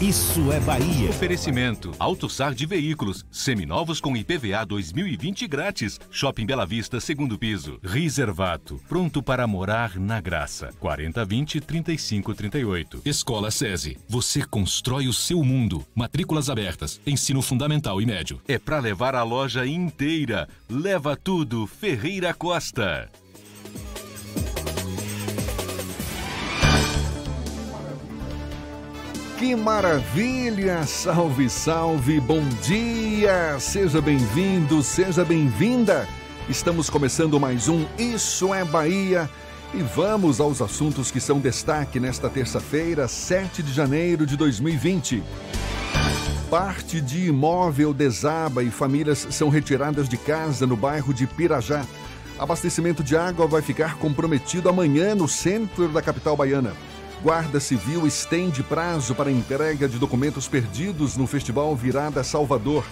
Isso é Bahia. Oferecimento: AutoSar de Veículos, seminovos com IPVA 2020 grátis. Shopping Bela Vista, segundo piso. Reservato, pronto para morar na graça. 4020 3538. Escola SESI. Você constrói o seu mundo. Matrículas abertas. Ensino fundamental e médio. É para levar a loja inteira. Leva tudo, Ferreira Costa. Que maravilha! Salve, salve, bom dia! Seja bem-vindo, seja bem-vinda! Estamos começando mais um Isso é Bahia e vamos aos assuntos que são destaque nesta terça-feira, 7 de janeiro de 2020. Parte de imóvel desaba e famílias são retiradas de casa no bairro de Pirajá. Abastecimento de água vai ficar comprometido amanhã no centro da capital baiana. Guarda Civil estende prazo para entrega de documentos perdidos no Festival Virada Salvador.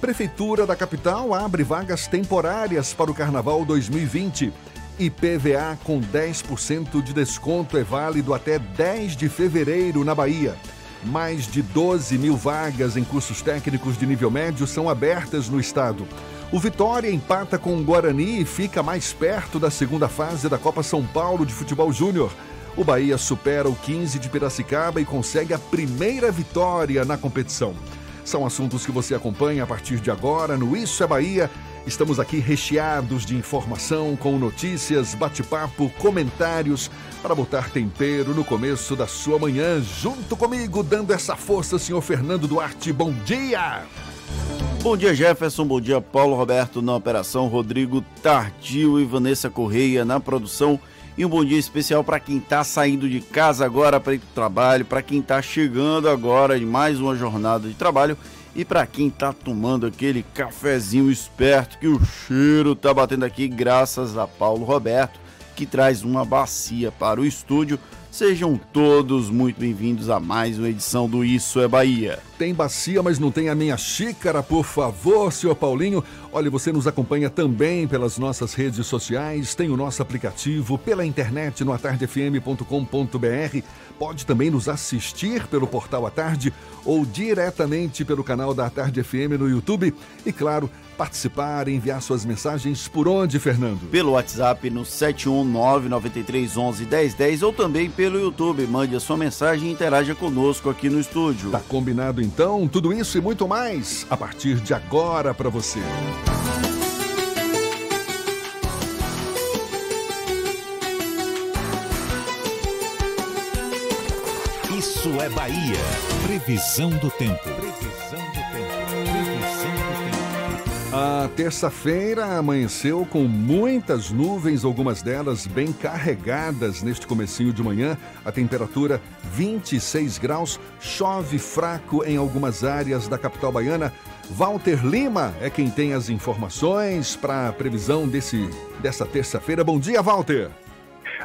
Prefeitura da capital abre vagas temporárias para o Carnaval 2020. IPVA com 10% de desconto é válido até 10 de fevereiro na Bahia. Mais de 12 mil vagas em cursos técnicos de nível médio são abertas no estado. O Vitória empata com o Guarani e fica mais perto da segunda fase da Copa São Paulo de Futebol Júnior. O Bahia supera o 15 de Piracicaba e consegue a primeira vitória na competição. São assuntos que você acompanha a partir de agora no Isso é Bahia. Estamos aqui recheados de informação, com notícias, bate-papo, comentários, para botar tempero no começo da sua manhã. Junto comigo, dando essa força, senhor Fernando Duarte. Bom dia! Bom dia, Jefferson. Bom dia, Paulo Roberto na operação, Rodrigo Tardio e Vanessa Correia na produção. E um bom dia especial para quem está saindo de casa agora para ir para o trabalho, para quem está chegando agora em mais uma jornada de trabalho e para quem está tomando aquele cafezinho esperto que o cheiro tá batendo aqui graças a Paulo Roberto, que traz uma bacia para o estúdio. Sejam todos muito bem-vindos a mais uma edição do Isso é Bahia. Tem bacia, mas não tem a minha xícara, por favor, senhor Paulinho. Olha, você nos acompanha também pelas nossas redes sociais, tem o nosso aplicativo, pela internet no atardefm.com.br. Pode também nos assistir pelo portal A Tarde ou diretamente pelo canal da Tarde FM no YouTube. E claro, participar, enviar suas mensagens por onde, Fernando? Pelo WhatsApp no 71993111010 ou também pelo YouTube. Mande a sua mensagem e interaja conosco aqui no estúdio. Tá combinado então? Tudo isso e muito mais a partir de agora para você. Isso é Bahia. Previsão do tempo. A terça-feira amanheceu com muitas nuvens, algumas delas bem carregadas neste comecinho de manhã. A temperatura 26 graus, chove fraco em algumas áreas da capital baiana. Walter Lima é quem tem as informações para a previsão desse, dessa terça-feira. Bom dia, Walter.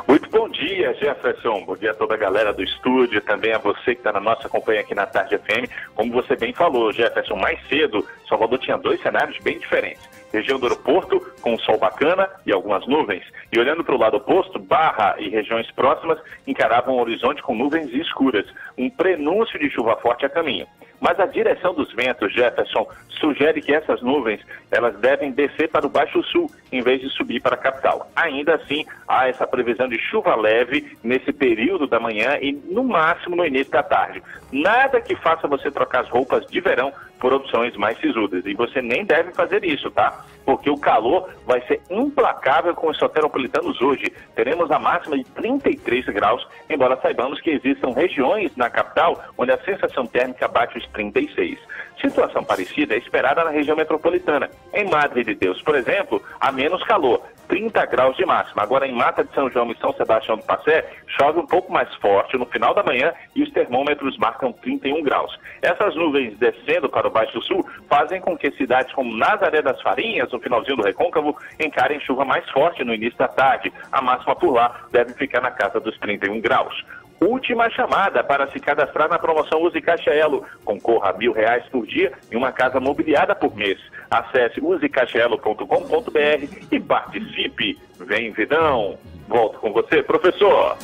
Muito bom dia, Jefferson. Bom dia a toda a galera do estúdio, também a você que está na nossa companhia aqui na Tarde FM. Como você bem falou, Jefferson, mais cedo, Salvador tinha dois cenários bem diferentes. Região do aeroporto, com um sol bacana e algumas nuvens. E olhando para o lado oposto, Barra e regiões próximas encaravam o horizonte com nuvens escuras. Um prenúncio de chuva forte a caminho. Mas a direção dos ventos, Jefferson, sugere que essas nuvens elas devem descer para o Baixo Sul, em vez de subir para a capital. Ainda assim, há essa previsão de chuva leve nesse período da manhã e, no máximo, no início da tarde. Nada que faça você trocar as roupas de verão por opções mais sisudas. E você nem deve fazer isso, tá? Porque o calor vai ser implacável com os soteropolitanos hoje. Teremos a máxima de 33 graus, embora saibamos que existam regiões na capital onde a sensação térmica bate os 36. Situação parecida é esperada na região metropolitana. Em Madre de Deus, por exemplo, há menos calor, 30 graus de máxima. Agora, em Mata de São João e São Sebastião do Passé, chove um pouco mais forte no final da manhã e os termômetros marcam 31 graus. Essas nuvens descendo para o Baixo Sul fazem com que cidades como Nazaré das Farinhas, no finalzinho do Recôncavo, encarem chuva mais forte no início da tarde. A máxima por lá deve ficar na casa dos 31 graus. Última chamada para se cadastrar na promoção Use Caixa Elo. Concorra a mil reais por dia e uma casa mobiliada por mês. Acesse usecaixaelo.com.br e participe. Vem, Vidão. Volto com você, professor.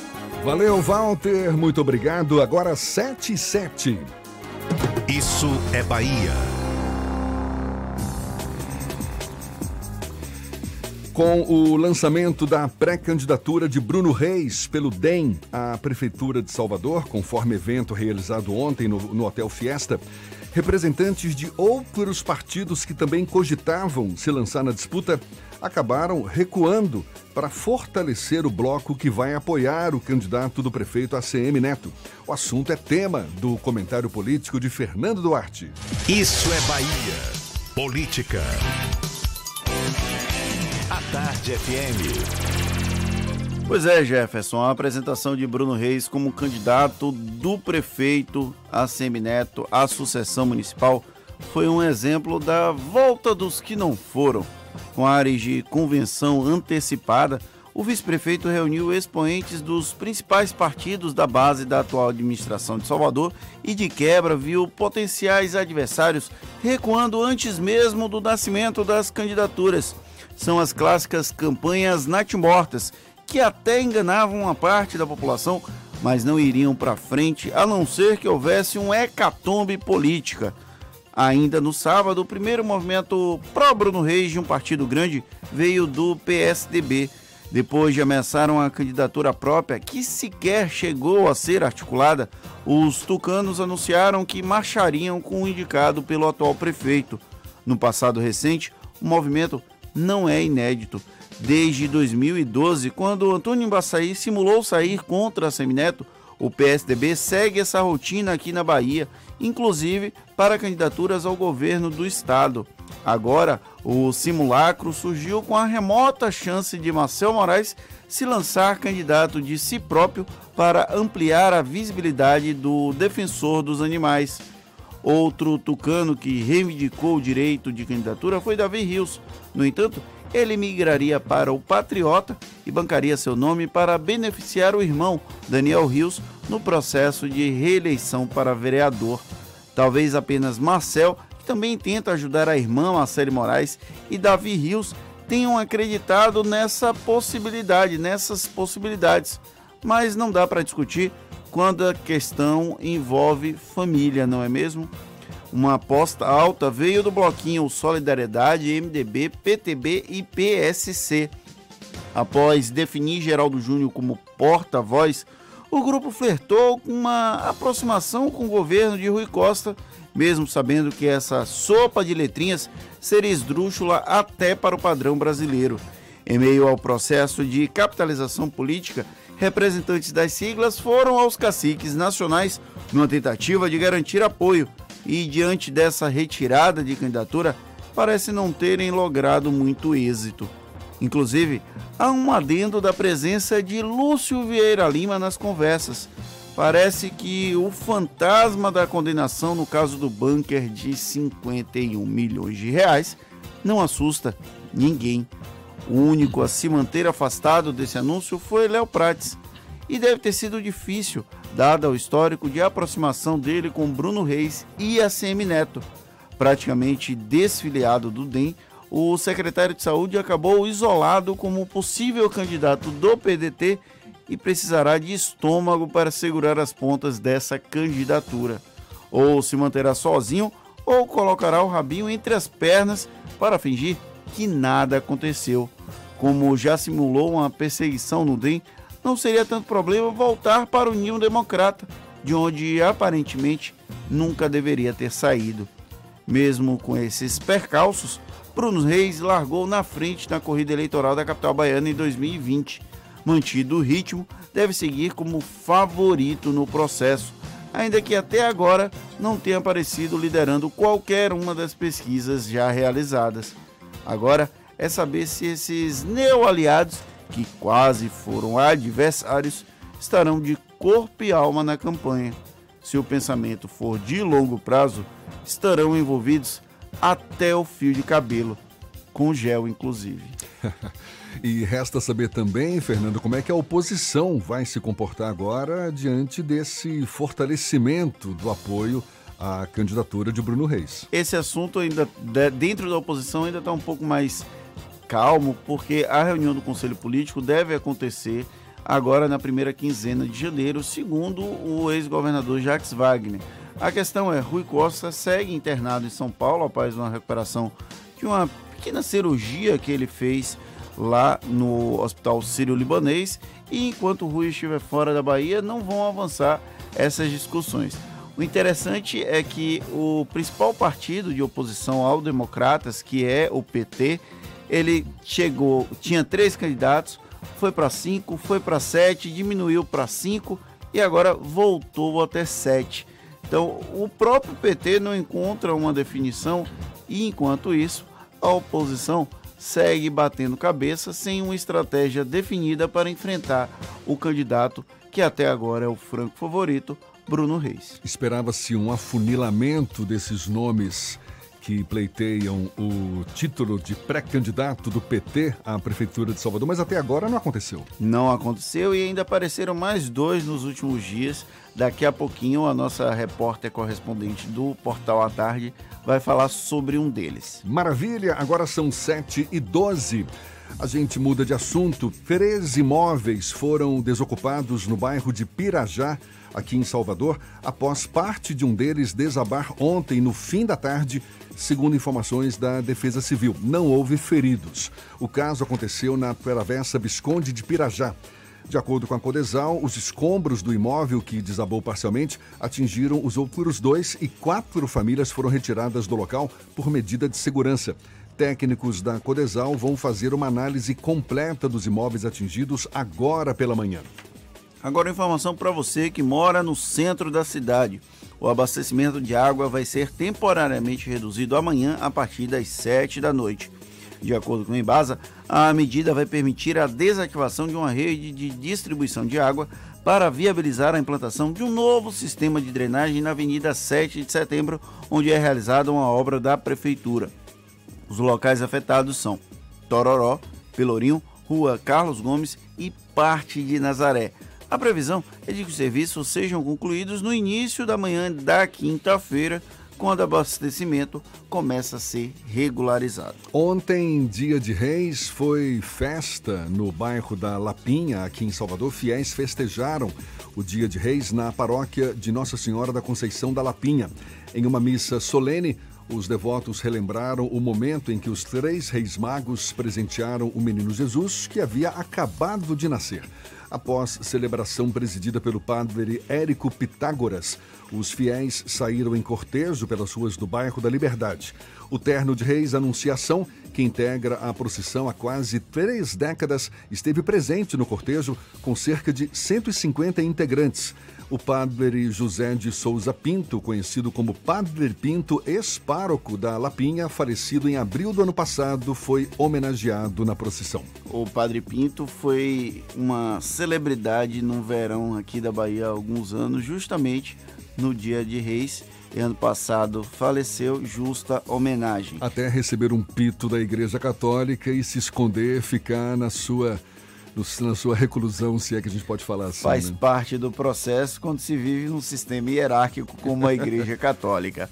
Valeu, Walter. Muito obrigado. Agora 7 e 7. Isso é Bahia. Com o lançamento da pré-candidatura de Bruno Reis pelo DEM à Prefeitura de Salvador, conforme evento realizado ontem no, no Hotel Fiesta, representantes de outros partidos que também cogitavam se lançar na disputa acabaram recuando para fortalecer o bloco que vai apoiar o candidato do prefeito ACM Neto. O assunto é tema do comentário político de Fernando Duarte. Isso é Bahia. Política. A Tarde FM. Pois é, Jefferson, a apresentação de Bruno Reis como candidato do prefeito ACM Neto à sucessão municipal foi um exemplo da volta dos que não foram. Com áreas de convenção antecipada, o vice-prefeito reuniu expoentes dos principais partidos da base da atual administração de Salvador e, de quebra, viu potenciais adversários recuando antes mesmo do nascimento das candidaturas. São as clássicas campanhas natimortas, que até enganavam uma parte da população, mas não iriam para frente a não ser que houvesse um hecatombe política. Ainda no sábado, o primeiro movimento pró-Bruno Reis de um partido grande veio do PSDB. Depois de ameaçar uma candidatura própria que sequer chegou a ser articulada, os tucanos anunciaram que marchariam com o indicado pelo atual prefeito. No passado recente, o movimento não é inédito. Desde 2012, quando Antônio Embaçaí simulou sair contra a Semineto, o PSDB segue essa rotina aqui na Bahia, inclusive para candidaturas ao governo do estado. Agora, o simulacro surgiu com a remota chance de Marcel Moraes se lançar candidato de si próprio para ampliar a visibilidade do defensor dos animais. Outro tucano que reivindicou o direito de candidatura foi Davi Rios. No entanto, ele migraria para o Patriota e bancaria seu nome para beneficiar o irmão, Daniel Rios, no processo de reeleição para vereador. Talvez apenas Marcel, que também tenta ajudar a irmã Marcele Moraes, e Davi Rios tenham acreditado nessa possibilidade, nessas possibilidades. Mas não dá para discutir quando a questão envolve família, não é mesmo? Uma aposta alta veio do bloquinho Solidariedade, MDB, PTB e PSC. Após definir Geraldo Júnior como porta-voz, o grupo flertou com uma aproximação com o governo de Rui Costa, mesmo sabendo que essa sopa de letrinhas seria esdrúxula até para o padrão brasileiro. Em meio ao processo de capitalização política, representantes das siglas foram aos caciques nacionais numa tentativa de garantir apoio e, diante dessa retirada de candidatura, parece não terem logrado muito êxito. Inclusive, há um adendo da presença de Lúcio Vieira Lima nas conversas. Parece que o fantasma da condenação no caso do bunker de 51 milhões de reais não assusta ninguém. O único a se manter afastado desse anúncio foi Léo Prates. E deve ter sido difícil, dado o histórico de aproximação dele com Bruno Reis e ACM Neto. Praticamente desfiliado do DEM, o secretário de Saúde acabou isolado como possível candidato do PDT e precisará de estômago para segurar as pontas dessa candidatura. Ou se manterá sozinho ou colocará o rabinho entre as pernas para fingir que nada aconteceu como já simulou uma perseguição no DEM, não seria tanto problema voltar para o Ninho Democrata, de onde aparentemente nunca deveria ter saído. Mesmo com esses percalços, Bruno Reis largou na frente na corrida eleitoral da capital baiana em 2020. Mantido o ritmo, deve seguir como favorito no processo, ainda que até agora não tenha aparecido liderando qualquer uma das pesquisas já realizadas. Agora é saber se esses neo-aliados, que quase foram adversários, estarão de corpo e alma na campanha. Se o pensamento for de longo prazo, estarão envolvidos até o fio de cabelo, com gel inclusive. e resta saber também, Fernando, como é que a oposição vai se comportar agora diante desse fortalecimento do apoio à candidatura de Bruno Reis. Esse assunto ainda dentro da oposição ainda está um pouco mais calmo, porque a reunião do Conselho Político deve acontecer agora na primeira quinzena de janeiro, segundo o ex-governador Jacques Wagner. A questão é, Rui Costa segue internado em São Paulo após uma recuperação de uma pequena cirurgia que ele fez lá no Hospital Sírio-Libanês e enquanto Rui estiver fora da Bahia não vão avançar essas discussões. O interessante é que o principal partido de oposição ao Democratas, que é o PT, ele chegou, tinha três candidatos, foi para cinco, foi para sete, diminuiu para cinco e agora voltou até sete. Então, o próprio PT não encontra uma definição e, enquanto isso, a oposição segue batendo cabeça sem uma estratégia definida para enfrentar o candidato que até agora é o franco favorito, Bruno Reis. Esperava-se um afunilamento desses nomes que pleiteiam o título de pré-candidato do PT à Prefeitura de Salvador, mas até agora não aconteceu. Não aconteceu e ainda apareceram mais dois nos últimos dias. Daqui a pouquinho, a nossa repórter correspondente do Portal à Tarde vai falar sobre um deles. Maravilha, agora são 7 e 12. A gente muda de assunto. Três imóveis foram desocupados no bairro de Pirajá, aqui em Salvador, após parte de um deles desabar ontem, no fim da tarde, segundo informações da Defesa Civil. Não houve feridos. O caso aconteceu na Travessa Visconde de Pirajá. De acordo com a Codesal, os escombros do imóvel que desabou parcialmente atingiram os outros dois e quatro famílias foram retiradas do local por medida de segurança. Técnicos da Codesal vão fazer uma análise completa dos imóveis atingidos agora pela manhã. Agora, informação para você que mora no centro da cidade. O abastecimento de água vai ser temporariamente reduzido amanhã a partir das 7 da noite. De acordo com o Embasa, a medida vai permitir a desativação de uma rede de distribuição de água para viabilizar a implantação de um novo sistema de drenagem na Avenida 7 de Setembro, onde é realizada uma obra da Prefeitura. Os locais afetados são Tororó, Pelourinho, Rua Carlos Gomes e parte de Nazaré. A previsão é de que os serviços sejam concluídos no início da manhã da quinta-feira, quando o abastecimento começa a ser regularizado. Ontem, dia de Reis, foi festa no bairro da Lapinha, aqui em Salvador. Fiéis festejaram o dia de Reis na paróquia de Nossa Senhora da Conceição da Lapinha. Em uma missa solene, os devotos relembraram o momento em que os três reis magos presentearam o menino Jesus, que havia acabado de nascer. Após celebração presidida pelo padre Érico Pitágoras, os fiéis saíram em cortejo pelas ruas do bairro da Liberdade. O terno de reis Anunciação, que integra a procissão há quase três décadas, esteve presente no cortejo com cerca de 150 integrantes. O padre José de Souza Pinto, conhecido como Padre Pinto, ex-pároco da Lapinha, falecido em abril do ano passado, foi homenageado na procissão. O Padre Pinto foi uma celebridade no verão aqui da Bahia há alguns anos, justamente no dia de Reis. E ano passado faleceu, justa homenagem. Até receber um pito da Igreja Católica e se esconder, ficar na sua na sua reclusão, se é que a gente pode falar assim. Faz né? parte do processo quando se vive num sistema hierárquico como a Igreja Católica.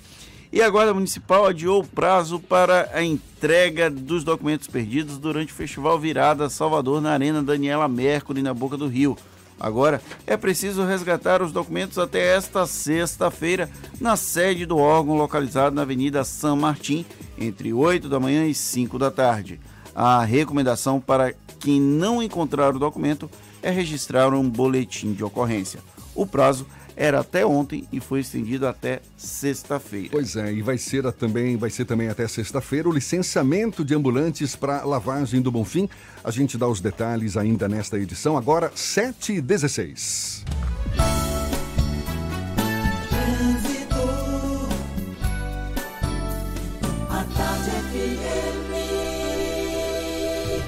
E a Guarda Municipal adiou o prazo para a entrega dos documentos perdidos durante o Festival Virada Salvador na Arena Daniela Mercury, na Boca do Rio. Agora é preciso resgatar os documentos até esta sexta-feira na sede do órgão localizado na Avenida São Martim, entre 8 da manhã e 5 da tarde. A recomendação para quem não encontrar o documento é registrar um boletim de ocorrência. O prazo era até ontem e foi estendido até sexta-feira. Pois é, e vai ser também, vai ser também até sexta-feira o licenciamento de ambulantes para lavagem do Bonfim. A gente dá os detalhes ainda nesta edição, agora 7h16.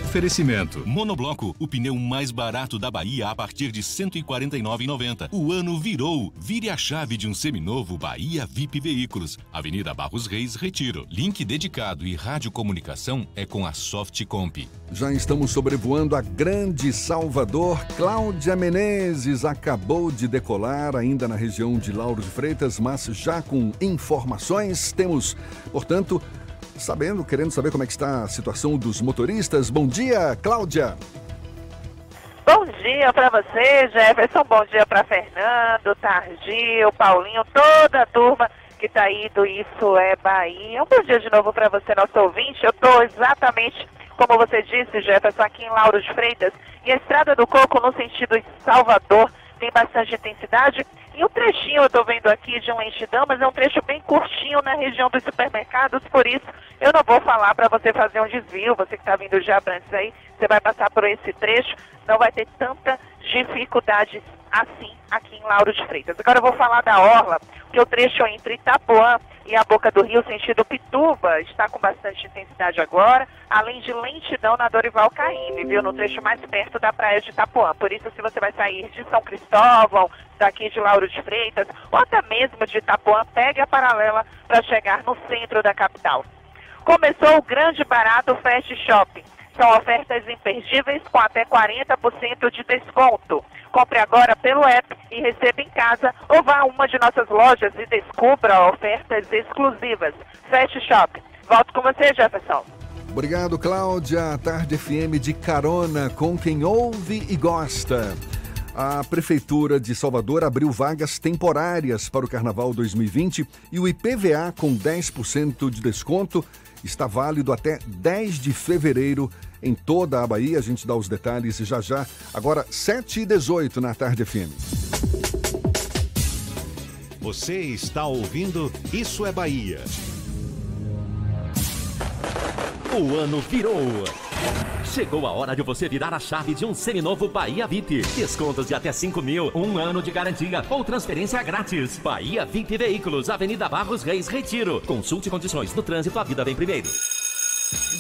Oferecimento. Monobloco, o pneu mais barato da Bahia a partir de R$ 149,90. O ano virou. Vire a chave de um seminovo Bahia VIP Veículos. Avenida Barros Reis, Retiro. Link dedicado e radiocomunicação é com a Softcomp. Já estamos sobrevoando a grande Salvador. Cláudia Menezes acabou de decolar ainda na região de Lauro de Freitas, mas já com informações. Temos, portanto, sabendo, querendo saber como é que está a situação dos motoristas. Bom dia, Cláudia. Bom dia para você, Jefferson. Bom dia para Fernando, Tardio, Paulinho, toda a turma que está aí do Isso é Bahia. Um bom dia de novo para você, nosso ouvinte. Eu estou exatamente como você disse, Jefferson, aqui em Lauro de Freitas. E a Estrada do Coco, no sentido de Salvador, tem bastante intensidade. E o trechinho eu estou vendo aqui de um lentidão, mas é um trecho bem curtinho na região dos supermercados, por isso eu não vou falar para você fazer um desvio. Você que está vindo de Abrantes aí, você vai passar por esse trecho, não vai ter tanta dificuldade assim aqui em Lauro de Freitas. Agora eu vou falar da Orla, que o trecho entre Itapuã e a Boca do Rio, sentido Pituba, está com bastante intensidade agora, além de lentidão na Dorival Caymmi, viu, no trecho mais perto da praia de Itapuã. Por isso, se você vai sair de São Cristóvão, daqui de Lauro de Freitas, ou até mesmo de Itapuã, pegue a paralela para chegar no centro da capital. Começou o grande barato Fast Shopping. São ofertas imperdíveis com até 40% de desconto. Compre agora pelo app e receba em casa ou vá a uma de nossas lojas e descubra ofertas exclusivas. Fast Shop. Volto com você, Jefferson. Obrigado, Cláudia. Tarde FM de carona com quem ouve e gosta. A Prefeitura de Salvador abriu vagas temporárias para o Carnaval 2020 e o IPVA com 10% de desconto está válido até 10 de fevereiro em toda a Bahia. A gente dá os detalhes já já. Agora, 7 e 18 na Tarde FM. Você está ouvindo Isso é Bahia. O ano virou. Chegou a hora de você virar a chave de um seminovo Bahia VIP. Descontos de até 5 mil, um ano de garantia ou transferência grátis. Bahia VIP Veículos, Avenida Barros Reis, Retiro. Consulte condições no trânsito, a vida vem primeiro.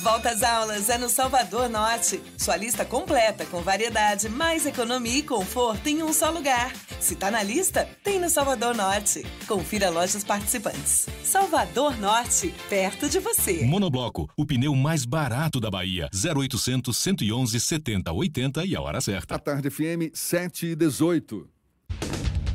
Volta às aulas é no Salvador Norte. Sua lista completa com variedade, mais economia e conforto em um só lugar. Se tá na lista, tem no Salvador Norte. Confira lojas participantes. Salvador Norte, perto de você. Monobloco, o pneu mais barato da Bahia. 0800 111 70 80 e a hora certa. A Tarde FM 7 e 18.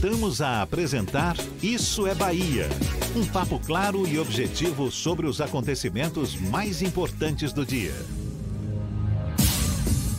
Voltamos a apresentar Isso é Bahia. Um papo claro e objetivo sobre os acontecimentos mais importantes do dia.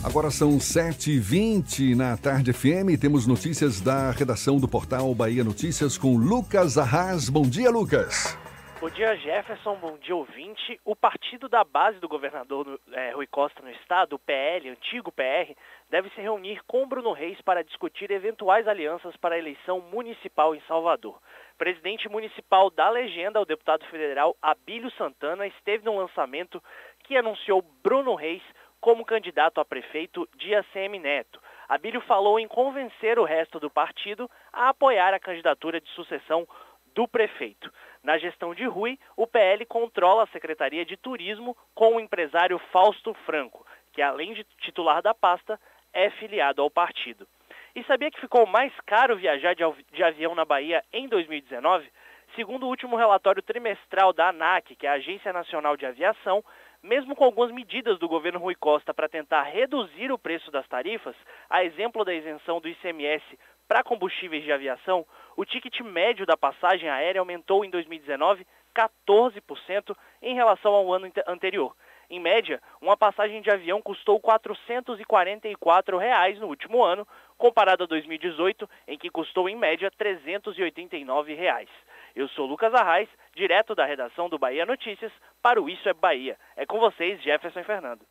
Agora são 7h20 na Tarde FM. Temos notícias da redação do portal Bahia Notícias com Lucas Arras. Bom dia, Lucas. Bom dia, Jefferson. Bom dia, ouvinte. O partido da base do governador é, Rui Costa no estado, o PL, antigo PR, deve se reunir com Bruno Reis para discutir eventuais alianças para a eleição municipal em Salvador. Presidente municipal da legenda, o deputado federal Abílio Santana, esteve no lançamento que anunciou Bruno Reis como candidato a prefeito de ACM Neto. Abílio falou em convencer o resto do partido a apoiar a candidatura de sucessão do prefeito. Na gestão de Rui, o PL controla a Secretaria de Turismo com o empresário Fausto Franco, que além de titular da pasta, é filiado ao partido. E sabia que ficou mais caro viajar de, avião na Bahia em 2019? Segundo o último relatório trimestral da ANAC, que é a Agência Nacional de Aviação, mesmo com algumas medidas do governo Rui Costa para tentar reduzir o preço das tarifas, a exemplo da isenção do ICMS para combustíveis de aviação, o ticket médio da passagem aérea aumentou em 2019 14% em relação ao ano anterior. Em média, uma passagem de avião custou 444 reais no último ano, comparado a 2018, em que custou em média 389 reais. Eu sou Lucas Arraes, direto da redação do Bahia Notícias, para o Isso é Bahia. É com vocês, Jefferson Fernando.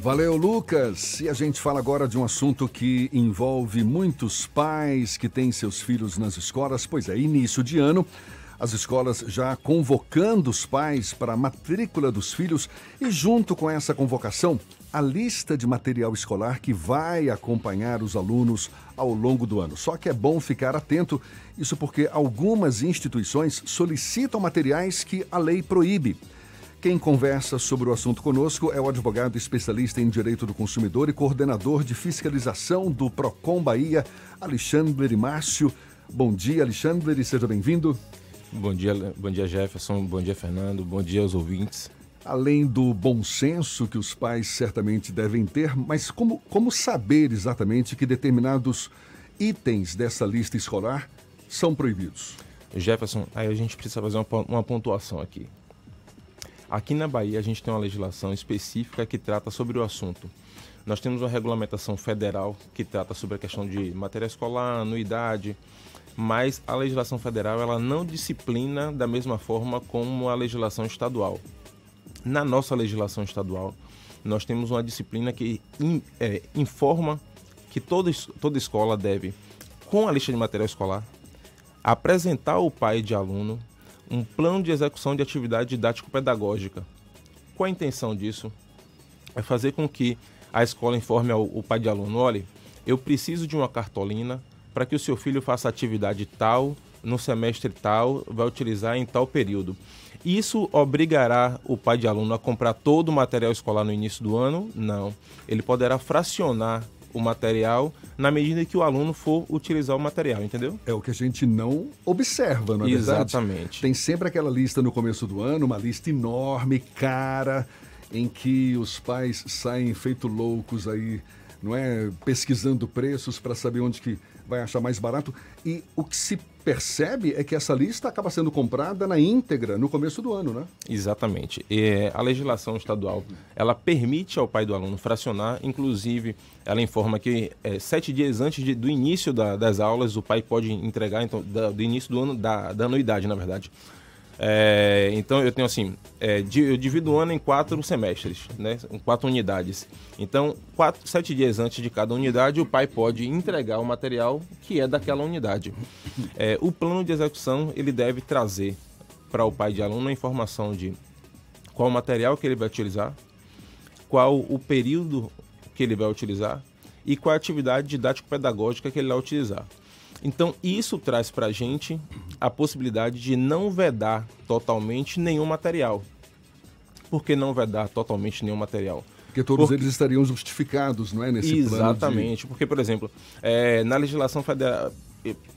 Valeu, Lucas. E a gente fala agora de um assunto que envolve muitos pais que têm seus filhos nas escolas. Pois é, início de ano, as escolas já convocando os pais para a matrícula dos filhos e, junto com essa convocação, a lista de material escolar que vai acompanhar os alunos ao longo do ano. Só que é bom ficar atento, isso porque algumas instituições solicitam materiais que a lei proíbe. Quem conversa sobre o assunto conosco é o advogado especialista em direito do consumidor e coordenador de fiscalização do Procon Bahia, Alexandre Márcio. Bom dia, Alexandre, seja bem-vindo. Bom dia, bom dia Jefferson, bom dia Fernando, bom dia aos ouvintes além do bom senso que os pais certamente devem ter, mas como, como saber exatamente que determinados itens dessa lista escolar são proibidos? Jefferson, aí a gente precisa fazer uma, uma pontuação aqui. Aqui na Bahia a gente tem uma legislação específica que trata sobre o assunto. Nós temos uma regulamentação federal que trata sobre a questão de matéria escolar, anuidade, mas a legislação federal ela não disciplina da mesma forma como a legislação estadual. Na nossa legislação estadual, nós temos uma disciplina que in, é, informa que toda, toda escola deve, com a lista de material escolar, apresentar ao pai de aluno um plano de execução de atividade didático-pedagógica. Qual a intenção disso? É fazer com que a escola informe ao, ao pai de aluno: olha, eu preciso de uma cartolina para que o seu filho faça atividade tal, no semestre tal, vai utilizar em tal período. Isso obrigará o pai de aluno a comprar todo o material escolar no início do ano? Não. Ele poderá fracionar o material na medida que o aluno for utilizar o material, entendeu? É o que a gente não observa, não é Exatamente. Verdade? Tem sempre aquela lista no começo do ano, uma lista enorme, cara, em que os pais saem feito loucos aí, não é, pesquisando preços para saber onde que vai achar mais barato. E o que se percebe é que essa lista acaba sendo comprada na íntegra no começo do ano, né? Exatamente. E a legislação estadual, ela permite ao pai do aluno fracionar, inclusive ela informa que é, sete dias antes de, do início da, das aulas o pai pode entregar, então, da, do início do ano, da, da anuidade, na verdade, é, então eu tenho assim, é, eu divido o ano em quatro semestres, né? Em quatro unidades. Então, quatro, sete dias antes de cada unidade, o pai pode entregar o material que é daquela unidade. É, o plano de execução ele deve trazer para o pai de aluno a informação de qual material que ele vai utilizar, qual o período que ele vai utilizar e qual a atividade didático-pedagógica que ele vai utilizar. Então, isso traz para a gente a possibilidade de não vedar totalmente nenhum material. Por que não vedar totalmente nenhum material? Porque todos eles estariam justificados, não é? Nesse Exatamente. De... Porque, por exemplo, é, na legislação federal,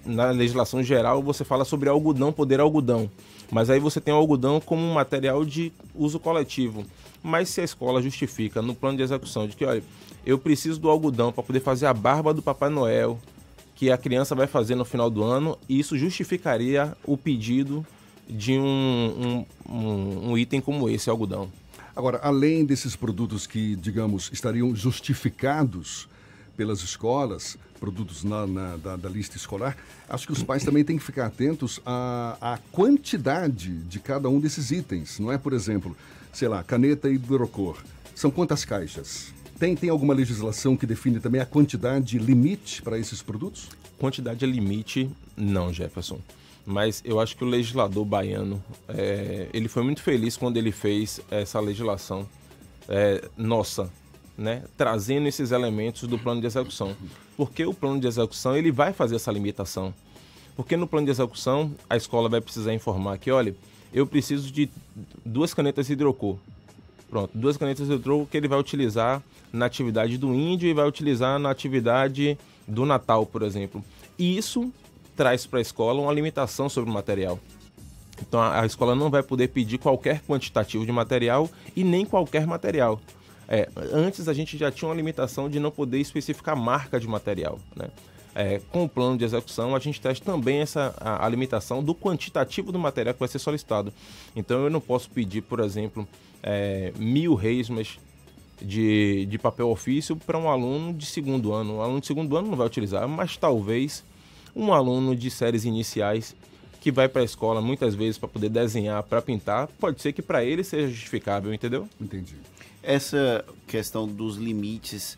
na legislação geral, você fala sobre algodão, poder algodão. Mas aí você tem o algodão como um material de uso coletivo. Mas se a escola justifica no plano de execução de que, olha, eu preciso do algodão para poder fazer a barba do Papai Noel, que a criança vai fazer no final do ano, e isso justificaria o pedido de um, um, um, um item como esse, algodão. Agora, além desses produtos que, digamos, estariam justificados pelas escolas, produtos na, na da, da, lista escolar, acho que os pais também têm que ficar atentos à, à quantidade de cada um desses itens. Não é, por exemplo, sei lá, caneta hidrocor. São quantas caixas? Tem, tem alguma legislação que define também a quantidade limite para esses produtos? Quantidade limite, não, Jefferson. Mas eu acho que o legislador baiano, é, ele foi muito feliz quando ele fez essa legislação é, nossa, né? trazendo esses elementos do plano de execução. Porque o plano de execução ele vai fazer essa limitação. Porque no plano de execução a escola vai precisar informar que, olha, eu preciso de duas canetas hidrocor. Pronto, duas canetas hidrocor que ele vai utilizar na atividade do índio e vai utilizar na atividade do Natal, por exemplo. E isso traz para a escola uma limitação sobre o material. Então a, a, escola não vai poder pedir qualquer quantitativo de material e nem qualquer material. É, antes a gente já tinha uma limitação de não poder especificar marca de material. Né? É, com o plano de execução, a gente traz também essa, a, a, limitação do quantitativo do material que vai ser solicitado. Então eu não posso pedir, por exemplo, é, mil resmas de, de papel ofício para um aluno de segundo ano. Um aluno de segundo ano não vai utilizar, mas talvez um aluno de séries iniciais que vai para a escola muitas vezes para poder desenhar, para pintar, pode ser que para ele seja justificável, entendeu? Entendi. Essa questão dos limites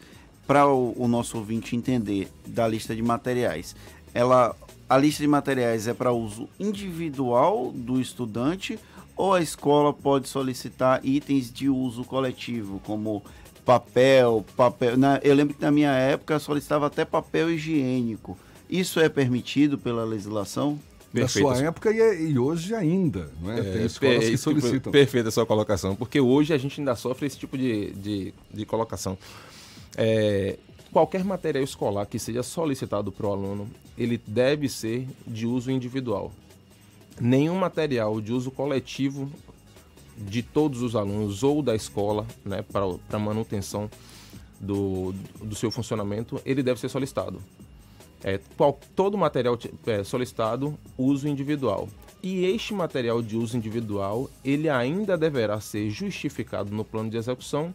para o, o, nosso ouvinte entender da lista de materiais, ela a lista de materiais é para uso individual do estudante ou a escola pode solicitar itens de uso coletivo, como papel, papel. Na, eu lembro que na minha época solicitava até papel higiênico. Isso é permitido pela legislação? Na sua época e, é, e, hoje ainda, não é? é Tem escolas que solicitam. Perfeita a sua colocação, porque hoje a gente ainda sofre esse tipo de, de, de colocação. É, qualquer material escolar que seja solicitado para o aluno, ele deve ser de uso individual. Nenhum material de uso coletivo de todos os alunos ou da escola, né, para manutenção do, do seu funcionamento, ele deve ser solicitado. É, qual, todo material é, solicitado, uso individual. E este material de uso individual, ele ainda deverá ser justificado no plano de execução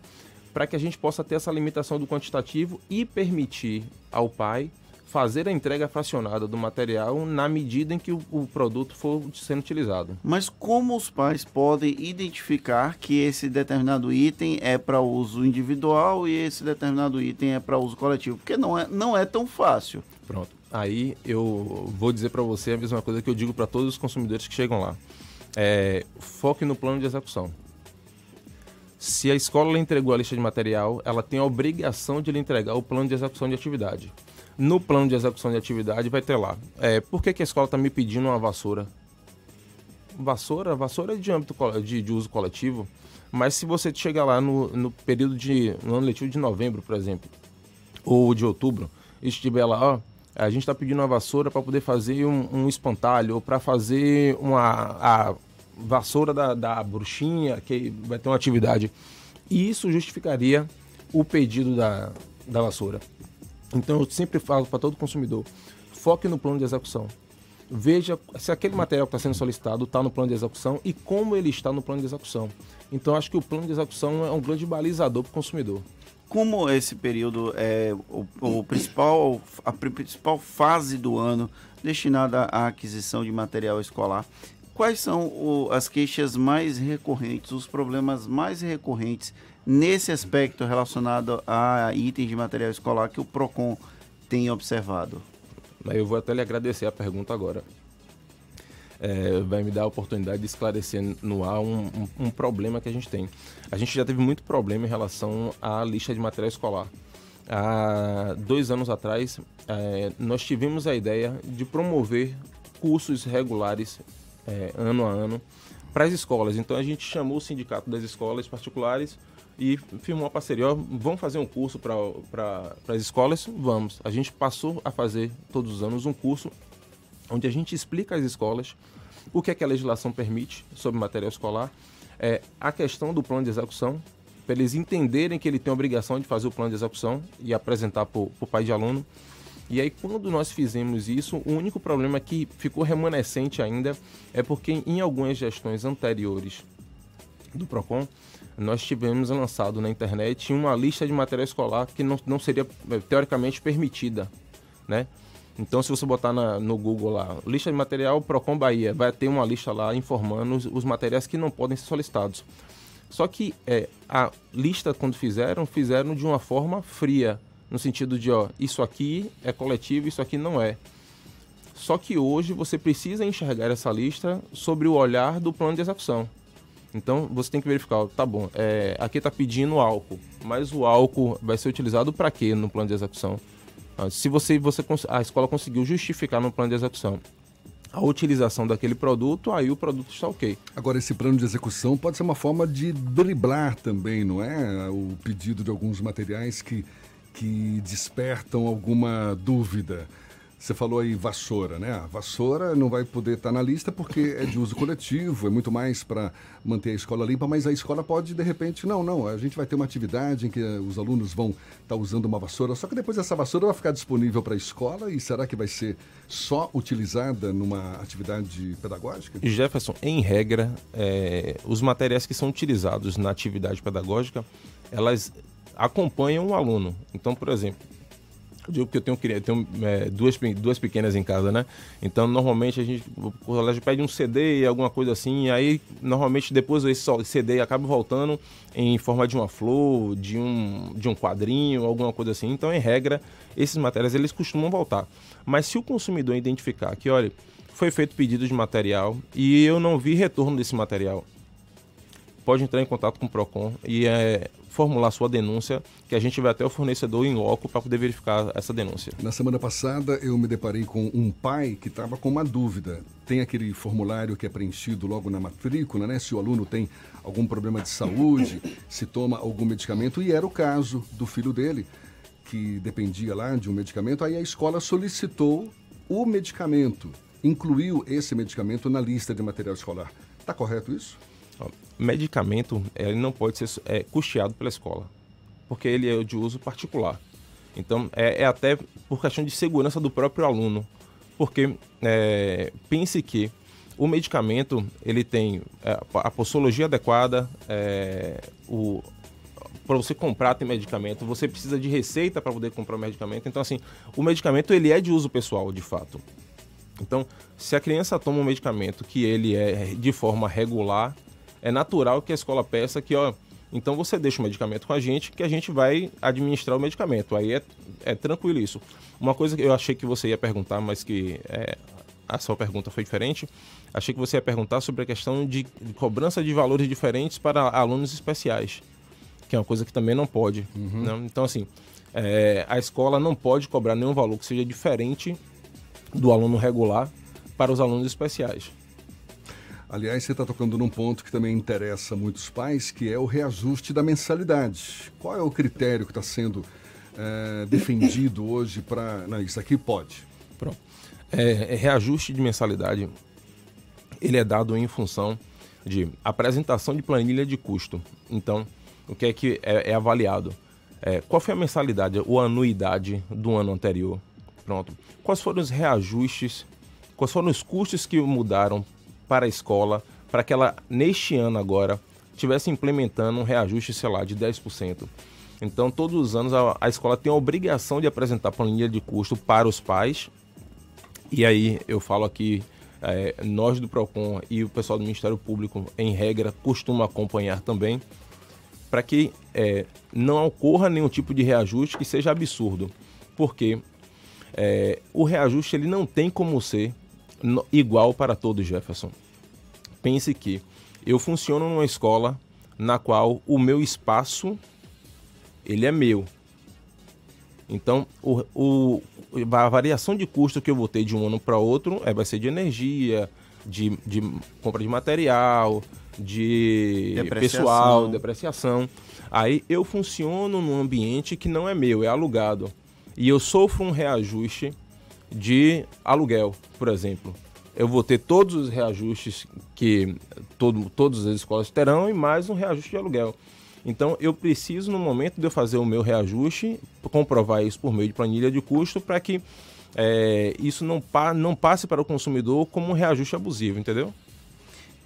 para que a gente possa ter essa limitação do quantitativo e permitir ao pai fazer a entrega fracionada do material na medida em que o, o, produto for sendo utilizado. Mas como os pais podem identificar que esse determinado item é para uso individual e esse determinado item é para uso coletivo? Porque não é, não é tão fácil. Pronto. Aí eu vou dizer para você a mesma coisa que eu digo para todos os consumidores que chegam lá. É, foque no plano de execução. Se a escola lhe entregou a lista de material, ela tem a obrigação de lhe entregar o plano de execução de atividade. No plano de execução de atividade vai ter lá. É, por que, que a escola está me pedindo uma vassoura? Vassoura? Vassoura é de âmbito de, de uso coletivo. Mas se você chegar lá no, no período de. no ano letivo de novembro, por exemplo, ou de outubro, e estiver lá, ó, a gente está pedindo uma vassoura para poder fazer um, um espantalho, ou para fazer uma a vassoura da, da bruxinha, que vai ter uma atividade. E isso justificaria o pedido da, da vassoura. Então eu sempre falo para todo consumidor, foque no plano de execução. Veja se aquele material que está sendo solicitado está no plano de execução e como ele está no plano de execução. Então acho que o plano de execução é um grande balizador para o consumidor. Como esse período é o, o principal, a principal fase do ano destinada à aquisição de material escolar, quais são o, as queixas mais recorrentes, os problemas mais recorrentes nesse aspecto relacionado a itens de material escolar que o PROCON tem observado? Eu vou até lhe agradecer a pergunta agora. É, vai me dar a oportunidade de esclarecer no ar um, um, um, problema que a gente tem. A gente já teve muito problema em relação à lista de material escolar. Há dois anos atrás, é, nós tivemos a ideia de promover cursos regulares é, ano a ano para as escolas. Então a gente chamou o sindicato das escolas particulares e firmou uma parceria. Ó, vamos fazer um curso para as escolas? Vamos. A gente passou a fazer todos os anos um curso onde a gente explica às escolas o que, é que a legislação permite sobre material escolar, é, a questão do plano de execução, para eles entenderem que ele tem a obrigação de fazer o plano de execução e apresentar para o pai de aluno. E aí, quando nós fizemos isso, o único problema que ficou remanescente ainda é porque em algumas gestões anteriores do PROCON, nós tivemos lançado na internet uma lista de material escolar que não, não seria eh, teoricamente permitida, né? Então, se você botar na, no Google lá, lista de material Procon Bahia, vai ter uma lista lá informando os, os materiais que não podem ser solicitados. Só que é, a lista, quando fizeram, fizeram de uma forma fria, no sentido de, ó, isso aqui é coletivo, isso aqui não é. Só que hoje você precisa enxergar essa lista sobre o olhar do plano de execução. Então você tem que verificar, tá bom, é, aqui está pedindo álcool, mas o álcool vai ser utilizado para quê no plano de execução? Ah, se você, você a escola conseguiu justificar no plano de execução a utilização daquele produto, aí o produto está ok. Agora, esse plano de execução pode ser uma forma de driblar também, não é? O pedido de alguns materiais que, que despertam alguma dúvida. Você falou aí vassoura, né? A vassoura não vai poder estar na lista porque é de uso coletivo, é muito mais para manter a escola limpa, mas a escola pode, de repente, não, não, a gente vai ter uma atividade em que os alunos vão estar usando uma vassoura, só que depois essa vassoura vai ficar disponível para a escola e será que vai ser só utilizada numa atividade pedagógica? Jefferson, em regra, é, os materiais que são utilizados na atividade pedagógica, elas acompanham o aluno. Então, por exemplo, eu digo que eu tenho, eu tenho é, duas, duas pequenas em casa, né? Então, normalmente, a gente, o colégio pede um CD, alguma coisa assim, e aí, normalmente, depois esse CD acaba voltando em forma de uma flor, de um, de um quadrinho, alguma coisa assim. Então, em regra, esses materiais, eles costumam voltar. Mas se o consumidor identificar que, olha, foi feito pedido de material e eu não vi retorno desse material, pode entrar em contato com o PROCON e é, formular sua denúncia, que a gente vai até o fornecedor em loco para poder verificar essa denúncia. Na semana passada eu me deparei com um pai que estava com uma dúvida. Tem aquele formulário que é preenchido logo na matrícula, né? Se o aluno tem algum problema de saúde, se toma algum medicamento, e era o caso do filho dele, que dependia lá de um medicamento. Aí a escola solicitou o medicamento, incluiu esse medicamento na lista de material escolar. Está correto isso? Medicamento ele não pode ser é, custeado pela escola, porque ele é de uso particular. Então, é, é até por questão de segurança do próprio aluno, porque é, pense que o medicamento ele tem é, a posologia adequada, é, o para você comprar tem medicamento, você precisa de receita para poder comprar o medicamento. Então, assim, o medicamento ele é de uso pessoal, de fato. Então, se a criança toma um medicamento que ele é de forma regular, é natural que a escola peça que, ó, então você deixa o medicamento com a gente, que a gente vai administrar o medicamento. Aí é, é tranquilo isso. Uma coisa que eu achei que você ia perguntar, mas que é, a sua pergunta foi diferente. Achei que você ia perguntar sobre a questão de, de cobrança de valores diferentes para alunos especiais, que é uma coisa que também não pode. Uhum. Né? Então, assim, é, a escola não pode cobrar nenhum valor que seja diferente do aluno regular para os alunos especiais. Aliás, você está tocando num ponto que também interessa muitos pais, que é o reajuste da mensalidade. Qual é o critério que está sendo é, defendido hoje para. Não, isso aqui pode. Pronto. É, é, reajuste de mensalidade, ele é dado em função de apresentação de planilha de custo. Então, o que é que é, é avaliado? É, qual foi a mensalidade ou anuidade do ano anterior? Pronto. Quais foram os reajustes? Quais foram os custos que mudaram para a escola, para que ela, neste ano agora, estivesse implementando um reajuste, sei lá, de 10%. Então, todos os anos, a, a escola tem a obrigação de apresentar planilha de custo para os pais. E aí, eu falo aqui, é, nós do PROCON e o pessoal do Ministério Público, em regra, costumam acompanhar também, para que é, não ocorra nenhum tipo de reajuste que seja absurdo. Porque é, o reajuste ele não tem como ser igual para todos, Jefferson. Pense que eu funciono numa escola na qual o meu espaço ele é meu. Então, o, o, a variação de custo que eu vou ter de um ano para outro é, vai ser de energia, de, de compra de material, de depreciação. pessoal, depreciação. Aí eu funciono num ambiente que não é meu, é alugado. E eu sofro um reajuste de aluguel, por exemplo. Eu vou ter todos os reajustes que todo, todas as escolas terão e mais um reajuste de aluguel. Então eu preciso, no momento de eu fazer o meu reajuste, comprovar isso por meio de planilha de custo para que é, isso não, pa não passe para o consumidor como um reajuste abusivo, entendeu?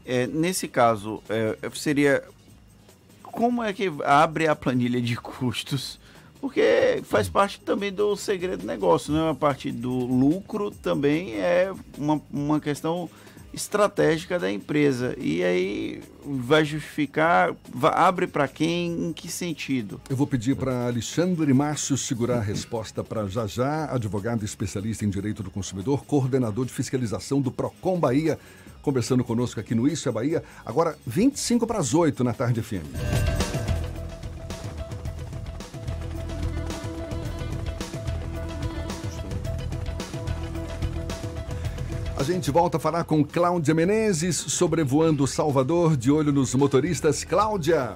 É, nesse caso, é, seria como é que abre a planilha de custos porque faz parte também do segredo do negócio, né? A parte do lucro também é uma, uma questão estratégica da empresa. E aí vai justificar, vai, abre para quem, em que sentido? Eu vou pedir para Alexandre Márcio segurar a resposta para já já, advogado especialista em direito do consumidor, coordenador de fiscalização do Procon Bahia, conversando conosco aqui no Isso é Bahia. Agora 25 para as 8 na tarde FM. Gente volta a falar com Cláudia Menezes, sobrevoando Salvador, de olho nos motoristas. Cláudia.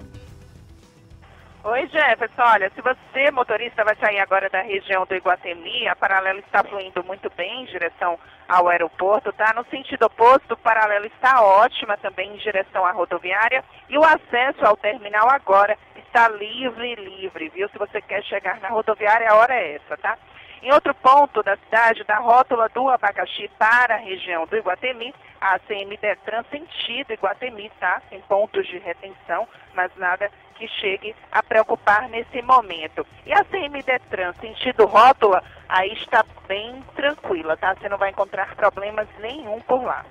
Oi, Jefferson. Olha, se você, motorista, vai sair agora da região do Iguatemi, a paralela está fluindo muito bem em direção ao aeroporto, tá? No sentido oposto, o paralelo está ótima também em direção à rodoviária e o acesso ao terminal agora está livre, livre, viu? Se você quer chegar na rodoviária, a hora é essa, tá? Em outro ponto da cidade, da rótula do abacaxi para a região do Iguatemi, a CM Detran sentido Iguatemi, tá? Em pontos de retenção, mas nada que chegue a preocupar nesse momento. E a CM Detran sentido rótula, aí está bem tranquila, tá? Você não vai encontrar problemas nenhum por lá.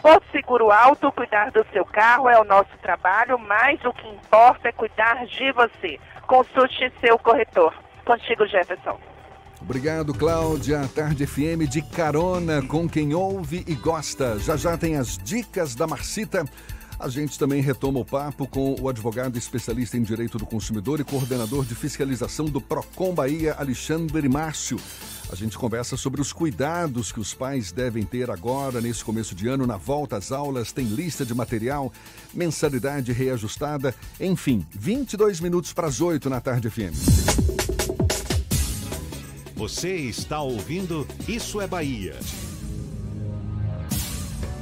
Porto Seguro Alto, cuidar do seu carro é o nosso trabalho, mas o que importa é cuidar de você. Consulte seu corretor. Contigo, Jefferson. Obrigado, Cláudia. Tarde FM de carona com quem ouve e gosta. Já já tem as dicas da Marcita. A gente também retoma o papo com o advogado especialista em direito do consumidor e coordenador de fiscalização do Procon Bahia, Alexandre Márcio. A gente conversa sobre os cuidados que os pais devem ter agora, nesse começo de ano, na volta às aulas. Tem lista de material, mensalidade reajustada. Enfim, 22 minutos para as 8 na tarde FM. Você está ouvindo Isso é Bahia.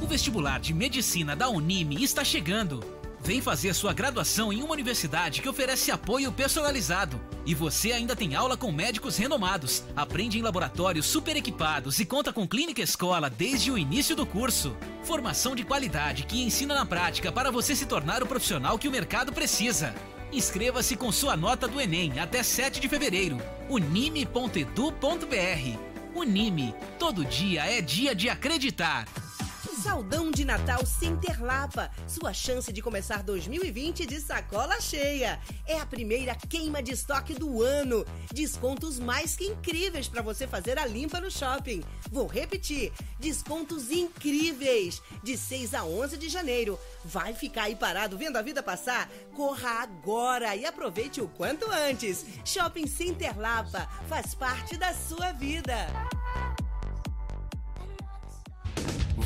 O vestibular de medicina da Unime está chegando. Vem fazer sua graduação em uma universidade que oferece apoio personalizado. E você ainda tem aula com médicos renomados, aprende em laboratórios super equipados e conta com clínica escola desde o início do curso. Formação de qualidade que ensina na prática para você se tornar o profissional que o mercado precisa. Inscreva-se com sua nota do Enem até 7 de fevereiro. unime.edu.br. Unime, todo dia é dia de acreditar. Saldão de Natal Center Lapa. Sua chance de começar 2020 de sacola cheia. É a primeira queima de estoque do ano. Descontos mais que incríveis para você fazer a limpa no shopping. Vou repetir: descontos incríveis. De 6 a 11 de janeiro. Vai ficar aí parado vendo a vida passar? Corra agora e aproveite o quanto antes. Shopping Center Lapa faz parte da sua vida.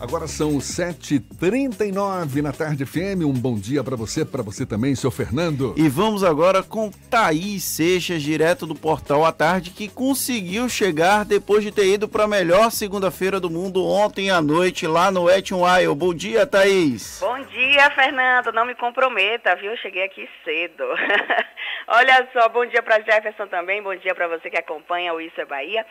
Agora são 7h39 na tarde FM. Um bom dia para você, para você também, seu Fernando. E vamos agora com Thaís Seixas, direto do Portal à Tarde, que conseguiu chegar depois de ter ido para a melhor segunda-feira do mundo ontem à noite lá no Etihad Wild. Bom dia, Thaís. Bom dia, Fernando. Não me comprometa, viu? Cheguei aqui cedo. Olha só, bom dia para Jefferson também, bom dia para você que acompanha o Isso é Bahia.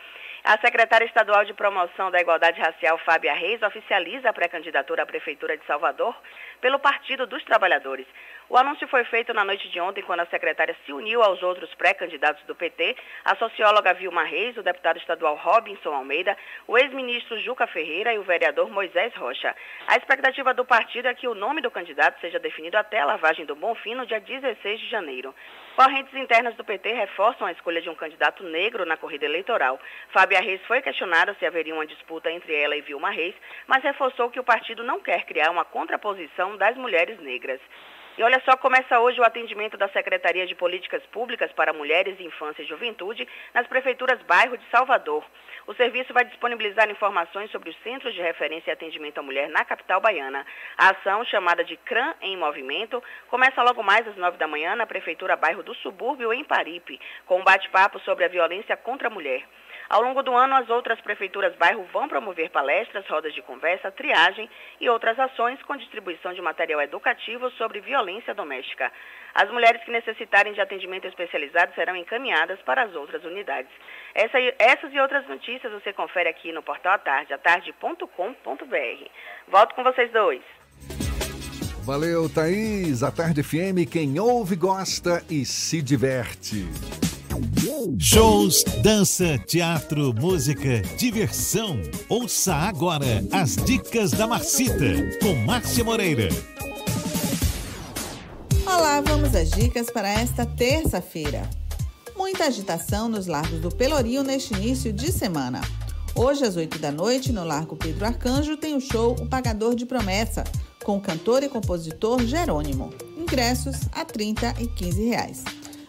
A secretária estadual de promoção da igualdade racial, Fábia Reis, oficializa a pré-candidatura à Prefeitura de Salvador pelo Partido dos Trabalhadores. O anúncio foi feito na noite de ontem, quando a secretária se uniu aos outros pré-candidatos do PT, a socióloga Vilma Reis, o deputado estadual Robinson Almeida, o ex-ministro Juca Ferreira e o vereador Moisés Rocha. A expectativa do partido é que o nome do candidato seja definido até a lavagem do Bonfim no dia 16 de janeiro. Correntes internas do PT reforçam a escolha de um candidato negro na corrida eleitoral. Fábia Reis foi questionada se haveria uma disputa entre ela e Vilma Reis, mas reforçou que o partido não quer criar uma contraposição das mulheres negras. E olha só, começa hoje o atendimento da Secretaria de Políticas Públicas para Mulheres, Infância e Juventude nas prefeituras bairro de Salvador. O serviço vai disponibilizar informações sobre os centros de referência e atendimento à mulher na capital baiana. A ação, chamada de CRAM em Movimento, começa logo mais às nove da manhã na Prefeitura Bairro do Subúrbio, em Paripe, com um bate-papo sobre a violência contra a mulher. Ao longo do ano, as outras prefeituras bairro vão promover palestras, rodas de conversa, triagem e outras ações com distribuição de material educativo sobre violência doméstica. As mulheres que necessitarem de atendimento especializado serão encaminhadas para as outras unidades. Essa, essas e outras notícias você confere aqui no portal à tarde, atarde.com.br. Volto com vocês dois. Valeu, Thaís. A Tarde FM, quem ouve, gosta e se diverte. Shows, dança, teatro, música, diversão. Ouça agora as dicas da Marcita com Márcia Moreira. Olá, vamos às dicas para esta terça-feira. Muita agitação nos largos do Pelourinho neste início de semana. Hoje, às 8 da noite, no Largo Pedro Arcanjo, tem o show O Pagador de Promessa, com o cantor e compositor Jerônimo. Ingressos a R$ 30 e 15 reais.